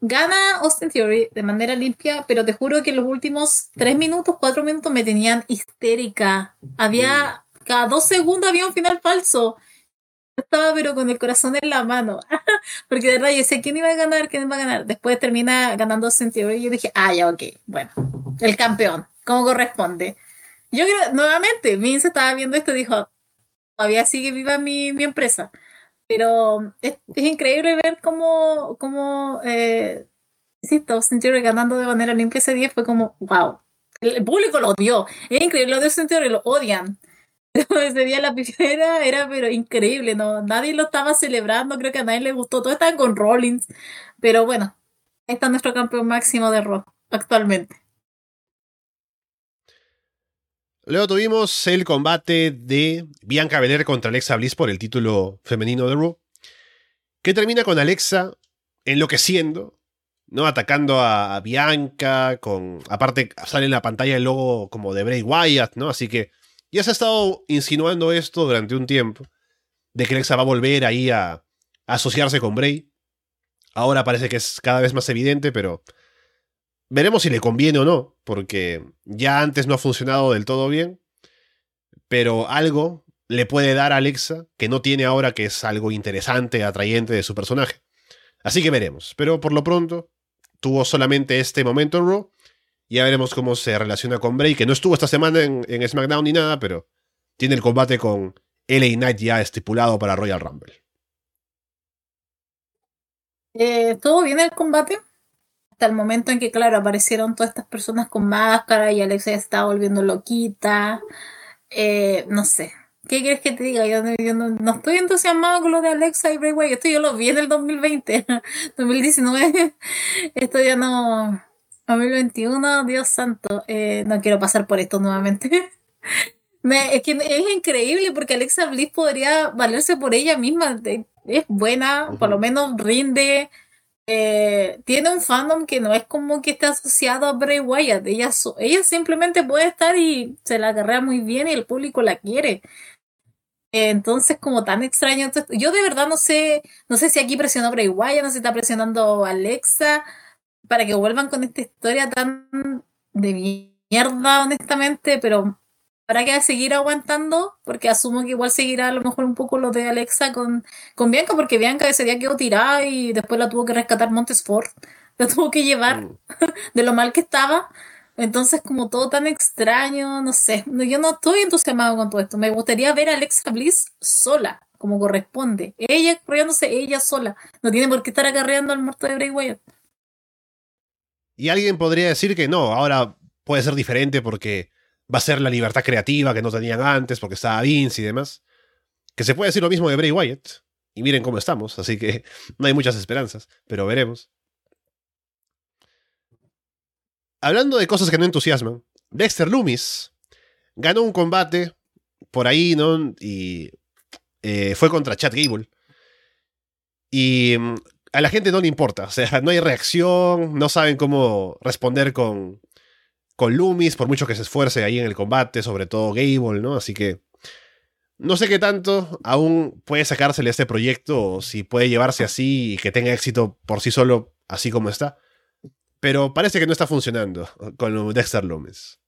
Gana Austin Theory de manera limpia, pero te juro que en los últimos tres minutos, cuatro minutos me tenían histérica. Había, cada dos segundos había un final falso. Estaba pero con el corazón en la mano. [laughs] Porque de verdad yo sé quién iba a ganar, quién iba a ganar. Después termina ganando Theory y yo dije, ah, ya, ok, bueno, el campeón, como corresponde. Yo creo, nuevamente, Vince estaba viendo esto y dijo, todavía sigue viva mi, mi empresa. Pero es, es increíble ver cómo, cómo eh, insisto, Theory ganando de manera limpia ese día fue como, wow. El, el público lo odió. Es increíble, lo Theory lo odian. [laughs] Ese día la primera era pero increíble, ¿no? Nadie lo estaba celebrando, creo que a nadie le gustó. Todos estaban con Rollins. Pero bueno, está nuestro campeón máximo de Raw actualmente. Luego tuvimos el combate de Bianca Belair contra Alexa Bliss por el título femenino de Raw, que termina con Alexa enloqueciendo, ¿no? Atacando a Bianca, con... Aparte sale en la pantalla el logo como de Bray Wyatt, ¿no? Así que ya se ha estado insinuando esto durante un tiempo, de que Alexa va a volver ahí a, asociarse con Bray. Ahora parece que es cada vez más evidente, pero veremos si le conviene o no, porque ya antes no ha funcionado del todo bien, pero algo le puede dar a Alexa que no tiene ahora, que es algo interesante, atrayente de su personaje. Así que veremos, pero por lo pronto tuvo solamente este momento en Raw. Ya veremos cómo se relaciona con Bray, que no estuvo esta semana en, en SmackDown ni nada, pero tiene el combate con LA Knight ya estipulado para Royal Rumble. Eh, ¿Todo bien el combate? Hasta el momento en que, claro, aparecieron todas estas personas con máscara y Alexa ya estaba volviendo loquita. Eh, no sé. ¿Qué quieres que te diga? Yo, no estoy entusiasmado con lo de Alexa y Bray Wyatt. Esto yo lo vi en el 2020, 2019. [laughs] [laughs] Esto ya no... 2021, Dios santo. Eh, no quiero pasar por esto nuevamente. [laughs] Me- es que es increíble porque Alexa Bliss podría valerse por ella misma. Es buena, por lo menos rinde. eh, tiene un fandom que no es como que esté asociado a Bray Wyatt. Ella, ella simplemente puede estar y se la agarrea muy bien y el público la quiere. Eh, Entonces, como tan extraño. yo de verdad no sé, no sé si aquí presionó Bray Wyatt, no sé si está presionando Alexa. Para que vuelvan con esta historia tan de mierda, honestamente, pero ¿para qué seguir aguantando? Porque asumo que igual seguirá a lo mejor un poco lo de Alexa con, con Bianca, porque Bianca ese día quedó tirada y después la tuvo que rescatar Montesport, [laughs] la tuvo que llevar Mm. [laughs] de lo mal que estaba. Entonces, como todo tan extraño, no sé, yo no estoy entusiasmado con todo esto. Me gustaría ver a Alexa Bliss sola, como corresponde. Ella corriéndose, ella sola. No tiene por qué estar acarreando al muerto de Bray Wyatt. Y alguien podría decir que no, ahora puede ser diferente porque va a ser la libertad creativa que no tenían antes, porque estaba Vince y demás. Que se puede decir lo mismo de Bray Wyatt. Y miren cómo estamos, así que [laughs] no hay muchas esperanzas, pero veremos. Hablando de cosas que no entusiasman, Dexter Loomis ganó un combate por ahí, ¿no? Y eh, fue contra Chad Gable. Y mm, a la gente no le importa, o sea, no hay reacción, no saben cómo responder con, con Loomis, por mucho que se esfuerce ahí en el combate, sobre todo Gable, ¿no? Así que no sé qué tanto aún puede sacársele este proyecto, o si puede llevarse así y que tenga éxito por sí solo, así como está. Pero parece que no está funcionando con Dexter Loomis.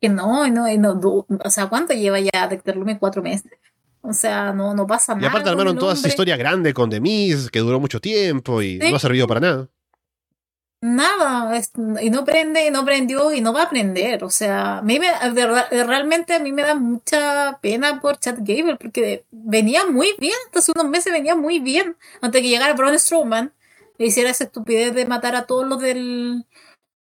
Que no, no, no, o sea, ¿cuánto lleva ya Dexter Lumis? Cuatro meses. O sea, no, no pasa Y nada. aparte con armaron toda esa historia grande con The Miz, que duró mucho tiempo y Sí. no ha servido para nada. Nada, es- y no prende, y no prendió, y no va a aprender. O sea, a mí me, de verdad- realmente a mí me da mucha pena por Chad Gable, porque venía muy bien, hasta hace unos meses venía muy bien, antes que llegara Braun Strowman, le hiciera esa estupidez de matar a todos los del,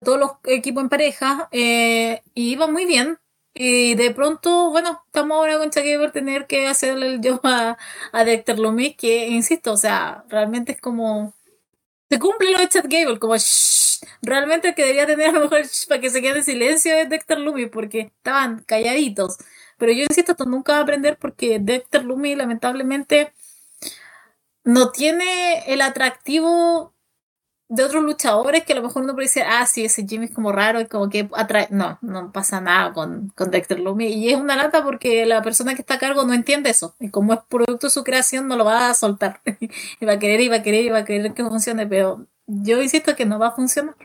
todos los equipos en pareja, eh, y iba muy bien. Y de pronto, bueno, estamos ahora con Chad Gable tener que hacerle el job a, a Dexter Lumis, que insisto, o sea, realmente es como se cumple lo de Chad Gable, como shh. Realmente el que tener a lo mejor shh, para que se quede en silencio es Dexter Lumis, porque estaban calladitos. Pero yo insisto, esto nunca va a aprender porque Dexter Lumis, lamentablemente, no tiene el atractivo de otros luchadores que a lo mejor uno puede decir, ah, sí, ese Jimmy es como raro y como que atrae. No, no pasa nada con, con Dexter Lumis. Y es una lata porque la persona que está a cargo no entiende eso. Y como es producto de su creación, no lo va a soltar. [laughs] y va a querer, y va a querer, y va a querer que funcione. Pero yo insisto que no va a funcionar.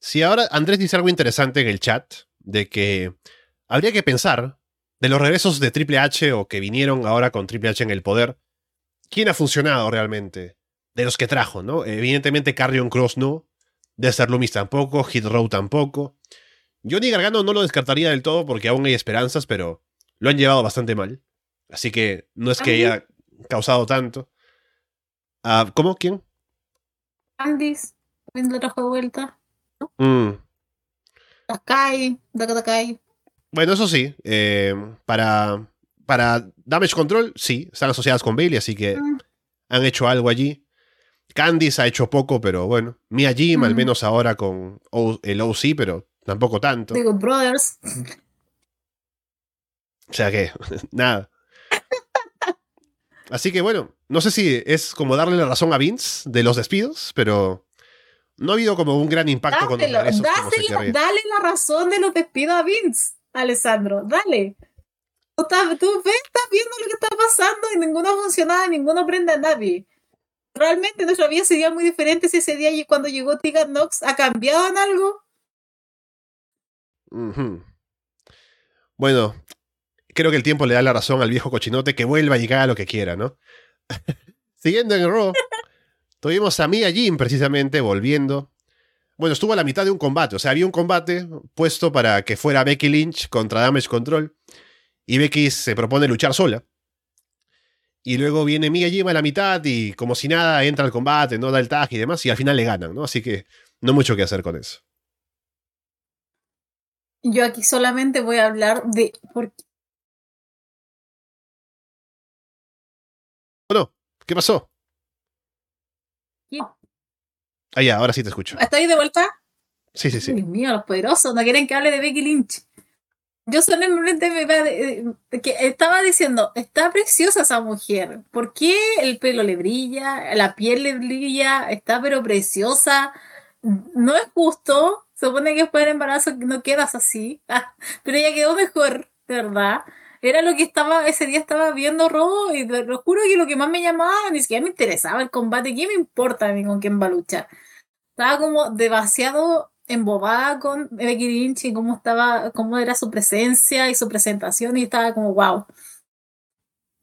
Si ahora Andrés dice algo interesante en el chat, de que habría que pensar de los regresos de Triple H o que vinieron ahora con Triple H en el poder, ¿quién ha funcionado realmente? De los que trajo, ¿no? Evidentemente Carrion Cross no, Dexter Loomis tampoco, Hit Row tampoco. Johnny Gargano no lo descartaría del todo porque aún hay esperanzas, pero lo han llevado bastante mal. Así que no es que haya causado tanto. Ah, ¿Cómo? ¿Quién? Andis, también lo trajo de vuelta. Mm, Takai, Takai. Bueno, eso sí, eh, para, para Damage Control, sí, están asociadas con Bailey, así que Mm. han hecho algo allí. Candice ha hecho poco, pero bueno. Mia Jim, al Mm. menos ahora con O- el OC, pero tampoco tanto. The Good Brothers. O sea que, [laughs] nada. Así que bueno, no sé si es como darle la razón a Vince de los despidos, pero no ha habido como un gran impacto con los Dáselo, regresos querría. dale la razón de los despidos a Vince, Alessandro. Dale. Tú, estás, tú ves, estás viendo lo que está pasando y ninguno funciona, ninguno prende a nadie. Realmente nuestra vida sería muy diferente si ese día y cuando llegó Tegan Knox ha cambiado en algo. Bueno, creo que el tiempo le da la razón al viejo cochinote que vuelva y que haga lo que quiera, ¿no? [laughs] Siguiendo en Raw, tuvimos a Mia Jim precisamente volviendo. Bueno, estuvo a la mitad de un combate, o sea, había un combate puesto para que fuera Becky Lynch contra Damage Control y Becky se propone luchar sola. Y luego viene Mia Jim a la mitad y como si nada entra al combate, no da el tag y demás y al final le ganan, ¿no? Así que no mucho que hacer con eso. Yo aquí solamente voy a hablar de por qué Bueno, ¿qué pasó? Ah, ya, ahora sí te escucho. ¿Estáis de vuelta? Sí, sí, sí. Dios mío, los poderosos, no quieren que hable de Becky Lynch. Yo solamente me iba de- de- que estaba diciendo, está preciosa esa mujer. ¿Por qué el pelo le brilla? La piel le brilla, está pero preciosa. No es justo. Supone que después del embarazo no quedas así. [laughs] Ah, pero ella quedó mejor, de verdad. era lo que estaba, ese día estaba viendo Robo y te lo juro que lo que más me llamaba, ni siquiera me interesaba el combate, ¿qué me importa a mí con quién va a luchar? Estaba como demasiado embobada con Becky Lynch y cómo estaba, cómo era su presencia y su presentación y estaba como wow.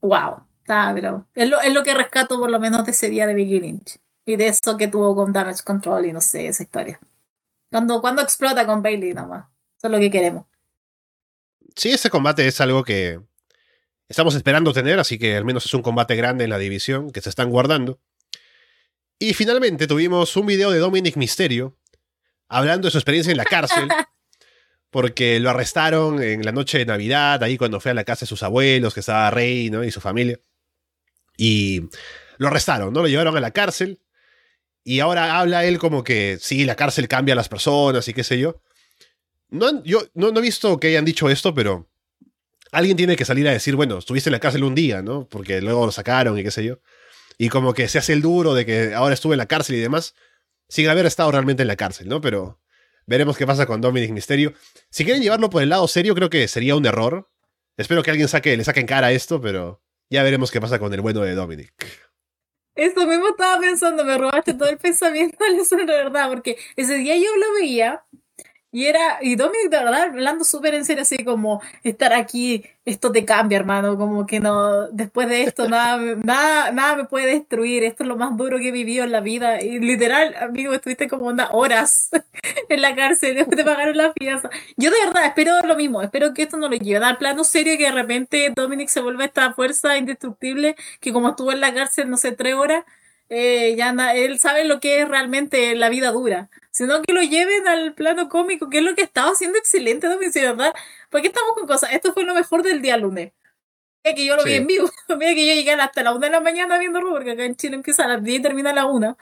Wow. Estaba, pero es lo, es lo que rescato por lo menos de ese día de Becky Lynch. Y de eso que tuvo con Damage Control y no sé, esa historia. Cuando, cuando explota con Bailey nomás. Eso es lo que queremos. Sí, ese combate es algo que estamos esperando tener, así que al menos es un combate grande en la división que se están guardando. Y finalmente tuvimos un video de Dominic Misterio hablando de su experiencia en la cárcel, [laughs] porque lo arrestaron en la noche de Navidad, ahí cuando fue a la casa de sus abuelos, que estaba Rey ¿no? y su familia. Y lo arrestaron, ¿no? Lo llevaron a la cárcel. Y ahora habla él como que sí, la cárcel cambia a las personas y qué sé yo. No, yo no, no he visto que hayan dicho esto, pero alguien tiene que salir a decir, bueno, estuviste en la cárcel un día, ¿no? Porque luego lo sacaron y qué sé yo. Y como que se hace el duro de que ahora estuve en la cárcel y demás, sin haber estado realmente en la cárcel, ¿no? Pero veremos qué pasa con Dominic Misterio. Si quieren llevarlo por el lado serio, creo que sería un error. Espero que alguien saque, le saque en cara esto, pero ya veremos qué pasa con el bueno de Dominic. Eso mismo estaba pensando, me robaste todo el pensamiento, [laughs] eso es verdad, porque ese día yo lo veía y era, y Dominic de verdad hablando súper en serio, así como estar aquí, esto te cambia, hermano, como que no, después de esto nada, [laughs] nada, nada me puede destruir, esto es lo más duro que he vivido en la vida. Y literal, amigo, estuviste como onda horas [laughs] en la cárcel, después te pagaron la fianza. Yo de verdad espero lo mismo, espero que esto no lo lleve al plano serio que de repente Dominic se vuelva esta fuerza indestructible que como estuvo en la cárcel, no sé, tres horas, eh, ya él sabe lo que es realmente la vida dura sino que lo lleven al plano cómico, que es lo que estaba haciendo excelente también, ¿verdad? ¿Por qué estamos con cosas? Esto fue lo mejor del día lunes. Mira que yo lo vi en vivo. [laughs] Mira que yo llegué hasta la una de la mañana viendo porque acá en Chile empieza a las 10 y termina a la una.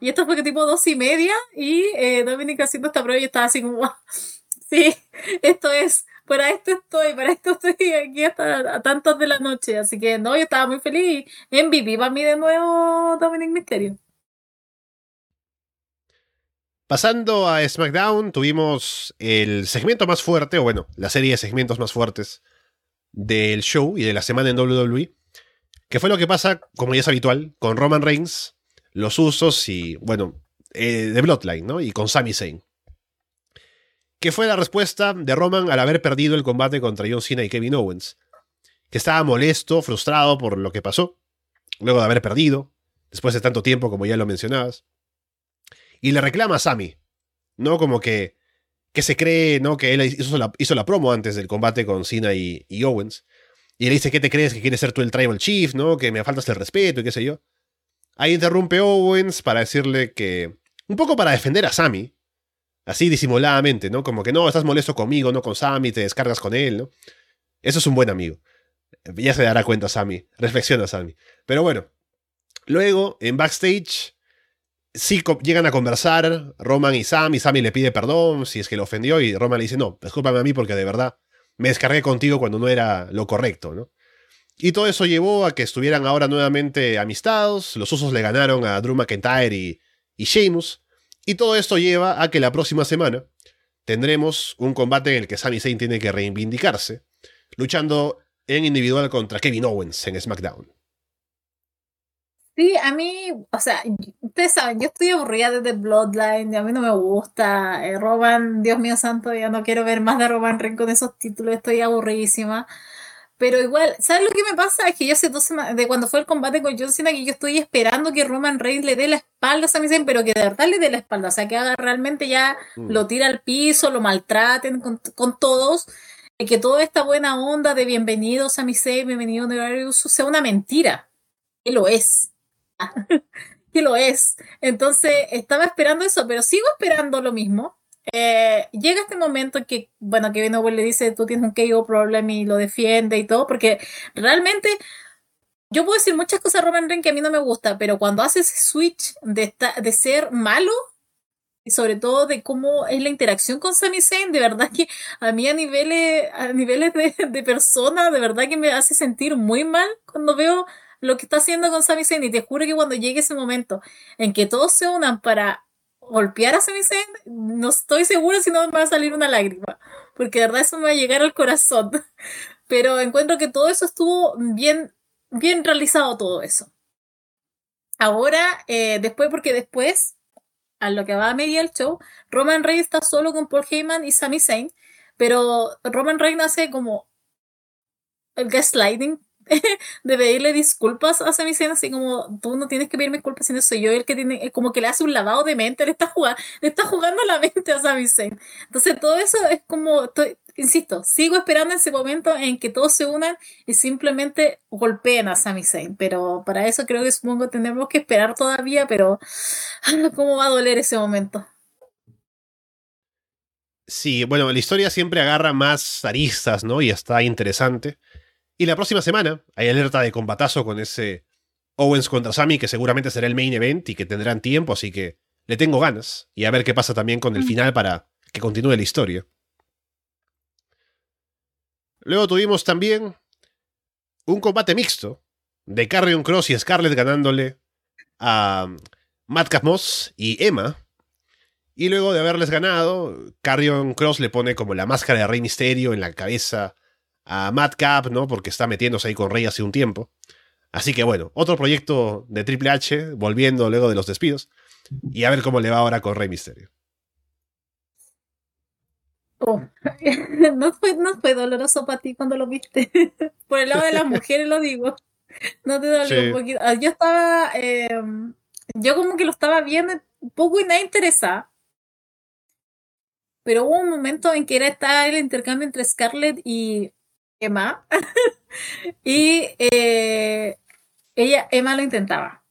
Y esto fue que tipo dos y media, y eh, Dominica haciendo esta prueba y estaba así como, [laughs] sí, [laughs] esto es, para esto estoy, para esto estoy [laughs] aquí hasta a tantas de la noche. Así que no, yo estaba muy feliz. En viví para mí de nuevo Dominic Mysterio. Pasando a SmackDown, tuvimos el segmento más fuerte, o bueno, la serie de segmentos más fuertes del show y de la semana en WWE, que fue lo que pasa, como ya es habitual, con Roman Reigns, los usos y, bueno, eh, de Bloodline, ¿no? Y con Sami Zayn. Que fue la respuesta de Roman al haber perdido el combate contra John Cena y Kevin Owens, que estaba molesto, frustrado por lo que pasó, luego de haber perdido, después de tanto tiempo como ya lo mencionabas y le reclama a Sammy, ¿no? Como que, que se cree, ¿no? Que él hizo la, promo antes del combate con Cena y, Owens. Y le dice, ¿qué te crees? Que quieres ser tú el Tribal Chief, ¿no? Que me faltas el respeto y qué sé yo. Ahí interrumpe Owens para decirle que... Un poco para defender a Sammy. Así disimuladamente, ¿no? Como que no, estás molesto conmigo, no con Sammy, te descargas con él, ¿no? Eso es un buen amigo. Ya se dará cuenta Sammy. Reflexiona Sammy. Pero bueno. Luego, en backstage, sí llegan a conversar Roman y Sam, y Sammy le pide perdón si es que lo ofendió, y Roman le dice, no, discúlpame a mí porque de verdad me descargué contigo cuando no era lo correcto, ¿no? Y todo eso llevó a que estuvieran ahora nuevamente amistados, los usos le ganaron a Drew McIntyre y, y y todo esto lleva a que la próxima semana tendremos un combate en el que Sami Zayn tiene que reivindicarse, luchando en individual contra Kevin Owens en SmackDown. Sí, a mí, o sea, ustedes saben, yo estoy aburrida desde Bloodline, a mí no me gusta. Eh, Roman, Dios mío santo, ya no quiero ver más de Roman Reigns con esos títulos, estoy aburridísima. Pero igual, ¿sabes lo que me pasa? Es que yo hace dos semanas, de cuando fue el combate con John Cena, que yo estoy esperando que Roman Reigns le dé la espalda a Sami Zayn, pero que de verdad le dé la espalda. O sea, que haga realmente ya, mm. lo tira al piso, lo maltraten con, con todos. Y que toda esta buena onda de bienvenido Sami Zayn, bienvenido Nevario sea una mentira. Que lo es [laughs] que lo es. Entonces, estaba esperando eso, pero sigo esperando lo mismo. Eh, llega este momento en que, bueno, que Owens le dice, tú tienes un KO problem y lo defiende y todo, porque realmente yo puedo decir muchas cosas a Roman Reigns que a mí no me gusta, pero cuando hace ese switch de, de ser malo, y sobre todo de cómo es la interacción con Sami Zayn, de verdad que a mí a niveles, a niveles de, de persona, de verdad que me hace sentir muy mal cuando veo lo que está haciendo con Sami Zayn y te juro que cuando llegue ese momento en que todos se unan para golpear a Sami Zayn, no estoy segura si no me va a salir una lágrima, porque de verdad eso me va a llegar al corazón. [laughs] Pero encuentro que todo eso estuvo bien, bien realizado todo eso. Ahora, eh, después, porque después, a lo que va a medir el show, Roman Reigns está solo con Paul Heyman y Sami Zayn, pero Roman Reigns hace como el gaslighting [laughs] de pedirle disculpas a Sami Zayn, así como tú no tienes que pedirme disculpas, sino soy yo el que tiene, como que le hace un lavado de mente, le está jugando, le está jugando la mente a Sami Zayn. Entonces todo eso es como, estoy, insisto, sigo esperando ese momento en que todos se unan y simplemente golpeen a Sami Zayn, pero para eso creo que supongo tenemos que esperar todavía, pero [sighs] cómo va a doler ese momento. Sí, bueno, la historia siempre agarra más aristas, ¿no? Y está interesante. Y la próxima semana hay alerta de combatazo con ese Owens contra Sami, que seguramente será el main event y que tendrán tiempo, así que le tengo ganas. Y a ver qué pasa también con el final para que continúe la historia. Luego tuvimos también un combate mixto de Carrion Cross y Scarlett ganándole a Madcap Moss y Emma. Y luego de haberles ganado, Carrion Cross le pone como la máscara de Rey Misterio en la cabeza a Madcap, ¿no? Porque está metiéndose ahí con Rey hace un tiempo. Así que bueno, otro proyecto de Triple H, volviendo luego de los despidos. Y a ver cómo le va ahora con Rey Misterio. Oh. [laughs] no, fue, no fue doloroso para ti cuando lo viste. [laughs] Por el lado de las [laughs] mujeres lo digo. No te dolió un poquito. Ah, yo estaba. Em, yo como que lo estaba viendo un poco y nada interesada. Pero hubo un momento en que era estar el intercambio entre Scarlett y Emma. [laughs] y eh, ella, Emma lo intentaba.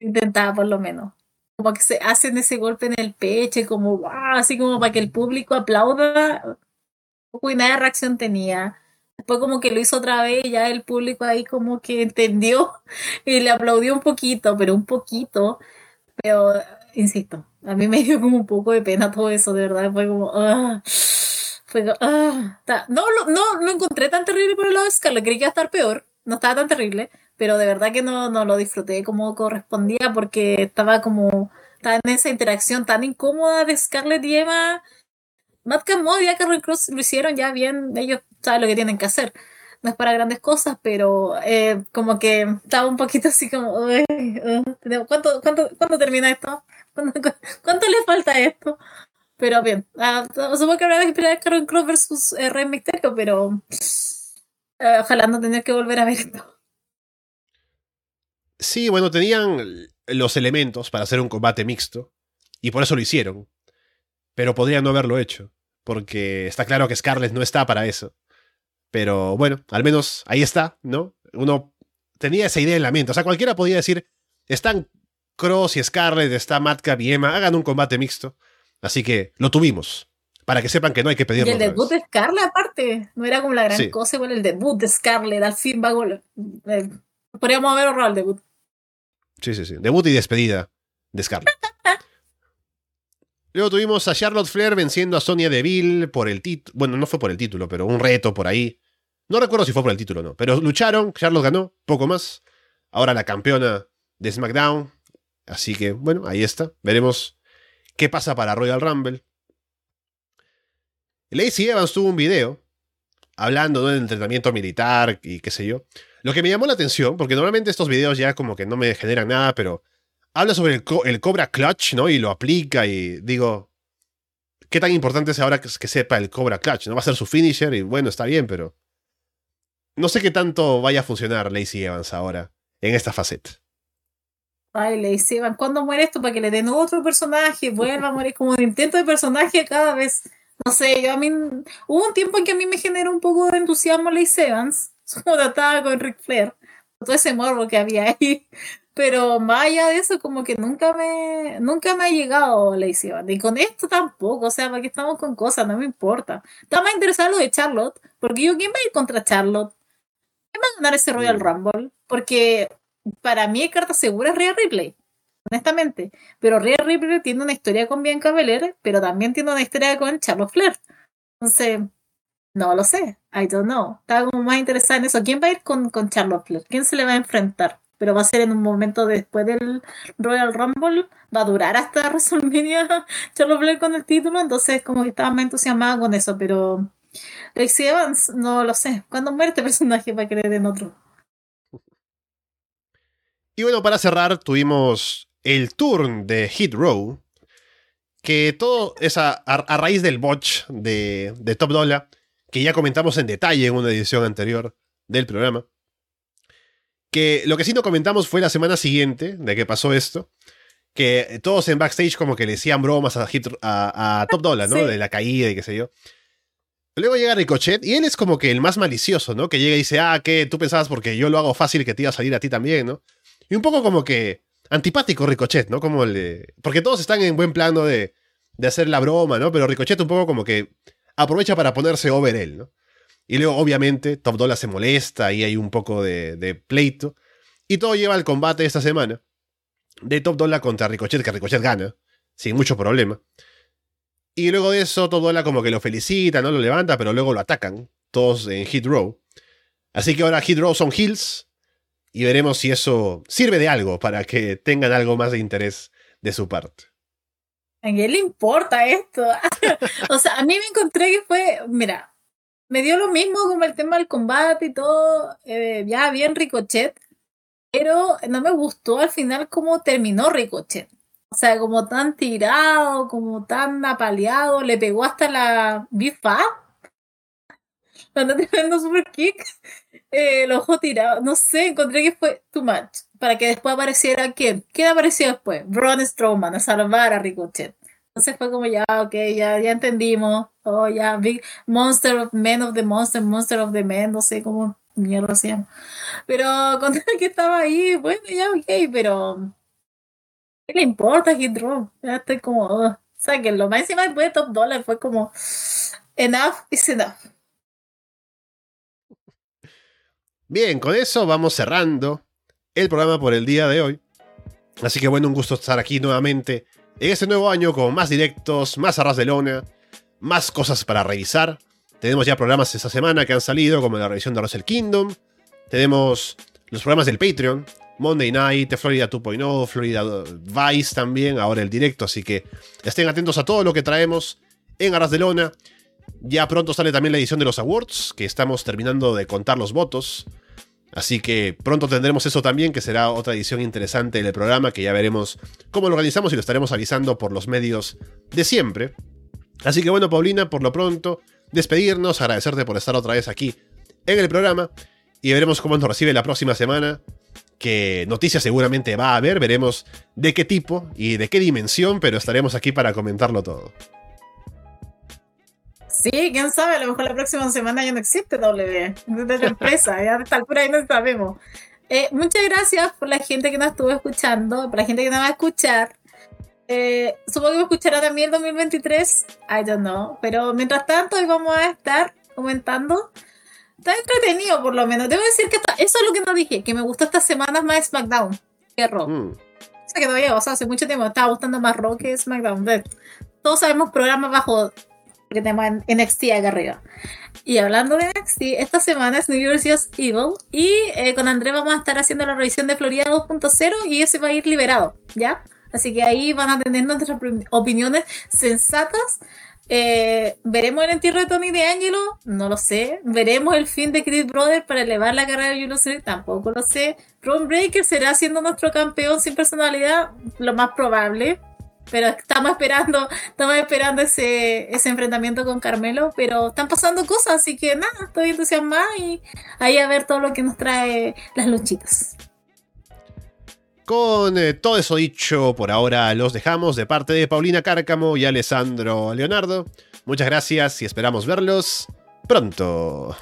Intentaba por lo menos. Como que se hacen ese golpe en el pecho, como wow, así como para que el público aplauda. Uy, nada reacción tenía. Después como que lo hizo otra vez y ya el público ahí como que entendió [laughs] y le aplaudió un poquito, pero un poquito. Pero, insisto, a mí me dio como un poco de pena todo eso, de verdad. Fue como... Ah. Ah, no, no, lo encontré tan terrible por el lado de Scarlett, creí que iba a estar peor, no estaba tan terrible, pero de verdad que no, no lo disfruté como correspondía porque estaba como, estaba en esa interacción tan incómoda de Scarlett y Emma. Matt Mod y Carol Cross lo hicieron ya bien, ellos saben lo que tienen que hacer. No es para grandes cosas, pero eh, como que estaba un poquito así como, ¿cuánto, cuánto, ¿cuándo termina esto? ¿Cuánto, ¿Cuánto le falta esto? Pero bien, uh, supongo que habrá que esperar Carol Cross versus eh, Rey Mysterio, pero eh, ojalá no tener que volver a ver esto. Sí, bueno, tenían los elementos para hacer un combate mixto, y por eso lo hicieron. Pero podrían no haberlo hecho, porque está claro que Scarlett no está para eso. Pero bueno, al menos ahí está, ¿no? Uno tenía esa idea en la mente. O sea, cualquiera podía decir, están Cross y Scarlett, está Madcap y Emma, hagan un combate mixto. Así que lo tuvimos. Para que sepan que no hay que pedirlo. Y el debut de Scarlett, aparte, no era como la gran cosa, igual el debut de Scarlett, al fin va eh, Podríamos haber ahorrado el debut. Sí, sí, sí. Debut y despedida de Scarlett. Luego tuvimos a Charlotte Flair venciendo a Sonia Deville por el título. Bueno, no fue por el título, pero un reto por ahí. No recuerdo si fue por el título o no. Pero lucharon, Charlotte ganó, poco más. Ahora la campeona de SmackDown. Así que, bueno, ahí está. Veremos ¿Qué pasa para Royal Rumble? Lacey Evans tuvo un video hablando del entrenamiento militar y qué sé yo. Lo que me llamó la atención, porque normalmente estos videos ya como que no me generan nada, pero habla sobre el, Cobra Clutch, ¿no? Y lo aplica y digo, ¿qué tan importante es ahora que, que, sepa el Cobra Clutch? ¿No va a ser su finisher? Y bueno, está bien, pero... No sé qué tanto vaya a funcionar Lacey Evans ahora en esta faceta. Ay, le decían, ¿cuándo muere esto? Para que le den otro personaje, vuelva a morir como un intento de personaje cada vez. No sé, yo a mí, hubo un tiempo en que a mí me generó un poco de entusiasmo Lacey Evans, [laughs] como trataba con Ric Flair, todo ese morbo que había ahí. Pero más allá de eso, como que nunca me, nunca me ha llegado Lacey Evans. Y con esto tampoco, o sea, para que estamos con cosas, no me importa. Estaba más interesado lo de Charlotte, porque yo, ¿quién va a ir contra Charlotte? ¿Quién va a ganar ese Royal. Rumble? Porque para mí carta segura es Rhea Ripley, honestamente. Pero Rhea Ripley tiene una historia con Bianca Belair, pero también tiene una historia con Charlotte Flair. Entonces, no lo sé. I don't know. Estaba como más interesada en eso. ¿Quién va a ir con, con Charlotte Flair? ¿Quién se le va a enfrentar? Pero va a ser en un momento después del Royal Rumble. Va a durar hasta [laughs] WrestleMania Charlotte Flair con el título. Entonces, como que estaba más entusiasmada con eso. Pero Lexi Evans, no lo sé. ¿Cuándo muere este personaje para creer en otro? Y bueno, para cerrar, tuvimos el turn de Hit Row. Que todo es a, a raíz del botch de, de Top Dollar, que ya comentamos en detalle en una edición anterior del programa. Que lo que sí no comentamos fue la semana siguiente de que pasó esto. Que todos en backstage como que le decían bromas a, Hit, a, a Top Dollar, ¿no? Sí. De la caída y qué sé yo. Luego llega Ricochet y él es como que el más malicioso, ¿no? Que llega y dice, ah, que tú pensabas porque yo lo hago fácil que te iba a salir a ti también, ¿no? Y un poco como que antipático Ricochet, ¿no? Como el de- Porque todos están en buen plano de, de hacer la broma, ¿no? Pero Ricochet un poco como que aprovecha para ponerse over él, ¿no? Y luego, obviamente, Top Dollar se molesta y hay un poco de, de pleito. Y todo lleva al combate esta semana de Top Dollar contra Ricochet, que Ricochet gana, sin mucho problema. Y luego de eso, Top Dollar como que lo felicita, no lo levanta, pero luego lo atacan, todos en Hit Row. Así que ahora Hit Row son heels, y veremos si eso sirve de algo para que tengan algo más de interés de su parte. ¿A quién le importa esto? [laughs] o sea, a mí me encontré que fue, mira, me dio lo mismo como el tema del combate y todo, eh, ya bien Ricochet, pero no me gustó al final cómo terminó Ricochet. O sea, como tan tirado, como tan apaleado, le pegó hasta la bifa. [laughs] Cuando tremendo super kick, eh, el ojo tirado, no sé, encontré que fue too much. Para que después apareciera quién. ¿Quién apareció después? Braun Strowman a salvar a Ricochet. Entonces fue como ya, ok, ya, ya entendimos. Oh, ya, Big Monster of Men of the Monster, Monster of the Men, no sé cómo mierda se llama. Pero [laughs] con que estaba ahí, bueno, ya, ok, pero. ¿Qué le importa Hit Row? Ya estoy como. Oh, sáquenlo. Más encima después de Top Dollar fue como. Enough is enough. Bien, con eso vamos cerrando el programa por el día de hoy. Así que bueno, un gusto estar aquí nuevamente en este nuevo año con más directos, más arras de lona, más cosas para revisar. Tenemos ya programas esta semana que han salido, como la revisión de Wrestle Kingdom. Tenemos los programas del Patreon, Monday Night, Florida 2.0, Florida Vice también, ahora el directo. Así que estén atentos a todo lo que traemos en Arras de Lona. Ya pronto sale también la edición de los awards, que estamos terminando de contar los votos. Así que pronto tendremos eso también, que será otra edición interesante del programa, que ya veremos cómo lo organizamos y lo estaremos avisando por los medios de siempre. Así que bueno, Paulina, por lo pronto, despedirnos, agradecerte por estar otra vez aquí en el programa y veremos cómo nos recibe la próxima semana. Que noticias seguramente va a haber, veremos de qué tipo y de qué dimensión, pero estaremos aquí para comentarlo todo. Sí, quién sabe, a lo mejor la próxima semana ya no existe W. De sorpresa, ya a esta altura ahí no sabemos. Eh, muchas gracias por la gente que nos estuvo escuchando, por la gente que nos va a escuchar. Eh, supongo que me escuchará también el 2023, I don't know. Pero mientras tanto, hoy vamos a estar comentando. Está entretenido, por lo menos. Debo decir que está- eso es lo que no dije, que me gustó estas semanas más SmackDown que Raw. Mm. O sea, que todavía, o sea, hace mucho tiempo me estaba gustando más Raw que SmackDown. Todos sabemos programas bajo que tenemos en NXT acá arriba. Y hablando de NXT, esta semana es New Year's Evil y eh, con André vamos a estar haciendo la revisión de Florida 2.0 y ese va a ir liberado, ¿ya? Así que ahí van a tener nuestras opin- opiniones sensatas. Eh, ¿Veremos el entierro de Tony D'Angelo? No lo sé. ¿Veremos el fin de Chris Brother para elevar la carrera de Smith? Tampoco lo sé. Ron Breaker será siendo nuestro campeón sin personalidad, lo más probable. Pero estamos esperando, estamos esperando ese, ese enfrentamiento con Carmelo, pero están pasando cosas, así que nada, estoy entusiasmada y ahí a ver todo lo que nos trae las luchitas. Con eh, todo eso dicho, por ahora los dejamos de parte de Paulina Cárcamo y Alessandro Leonardo. Muchas gracias y esperamos verlos pronto.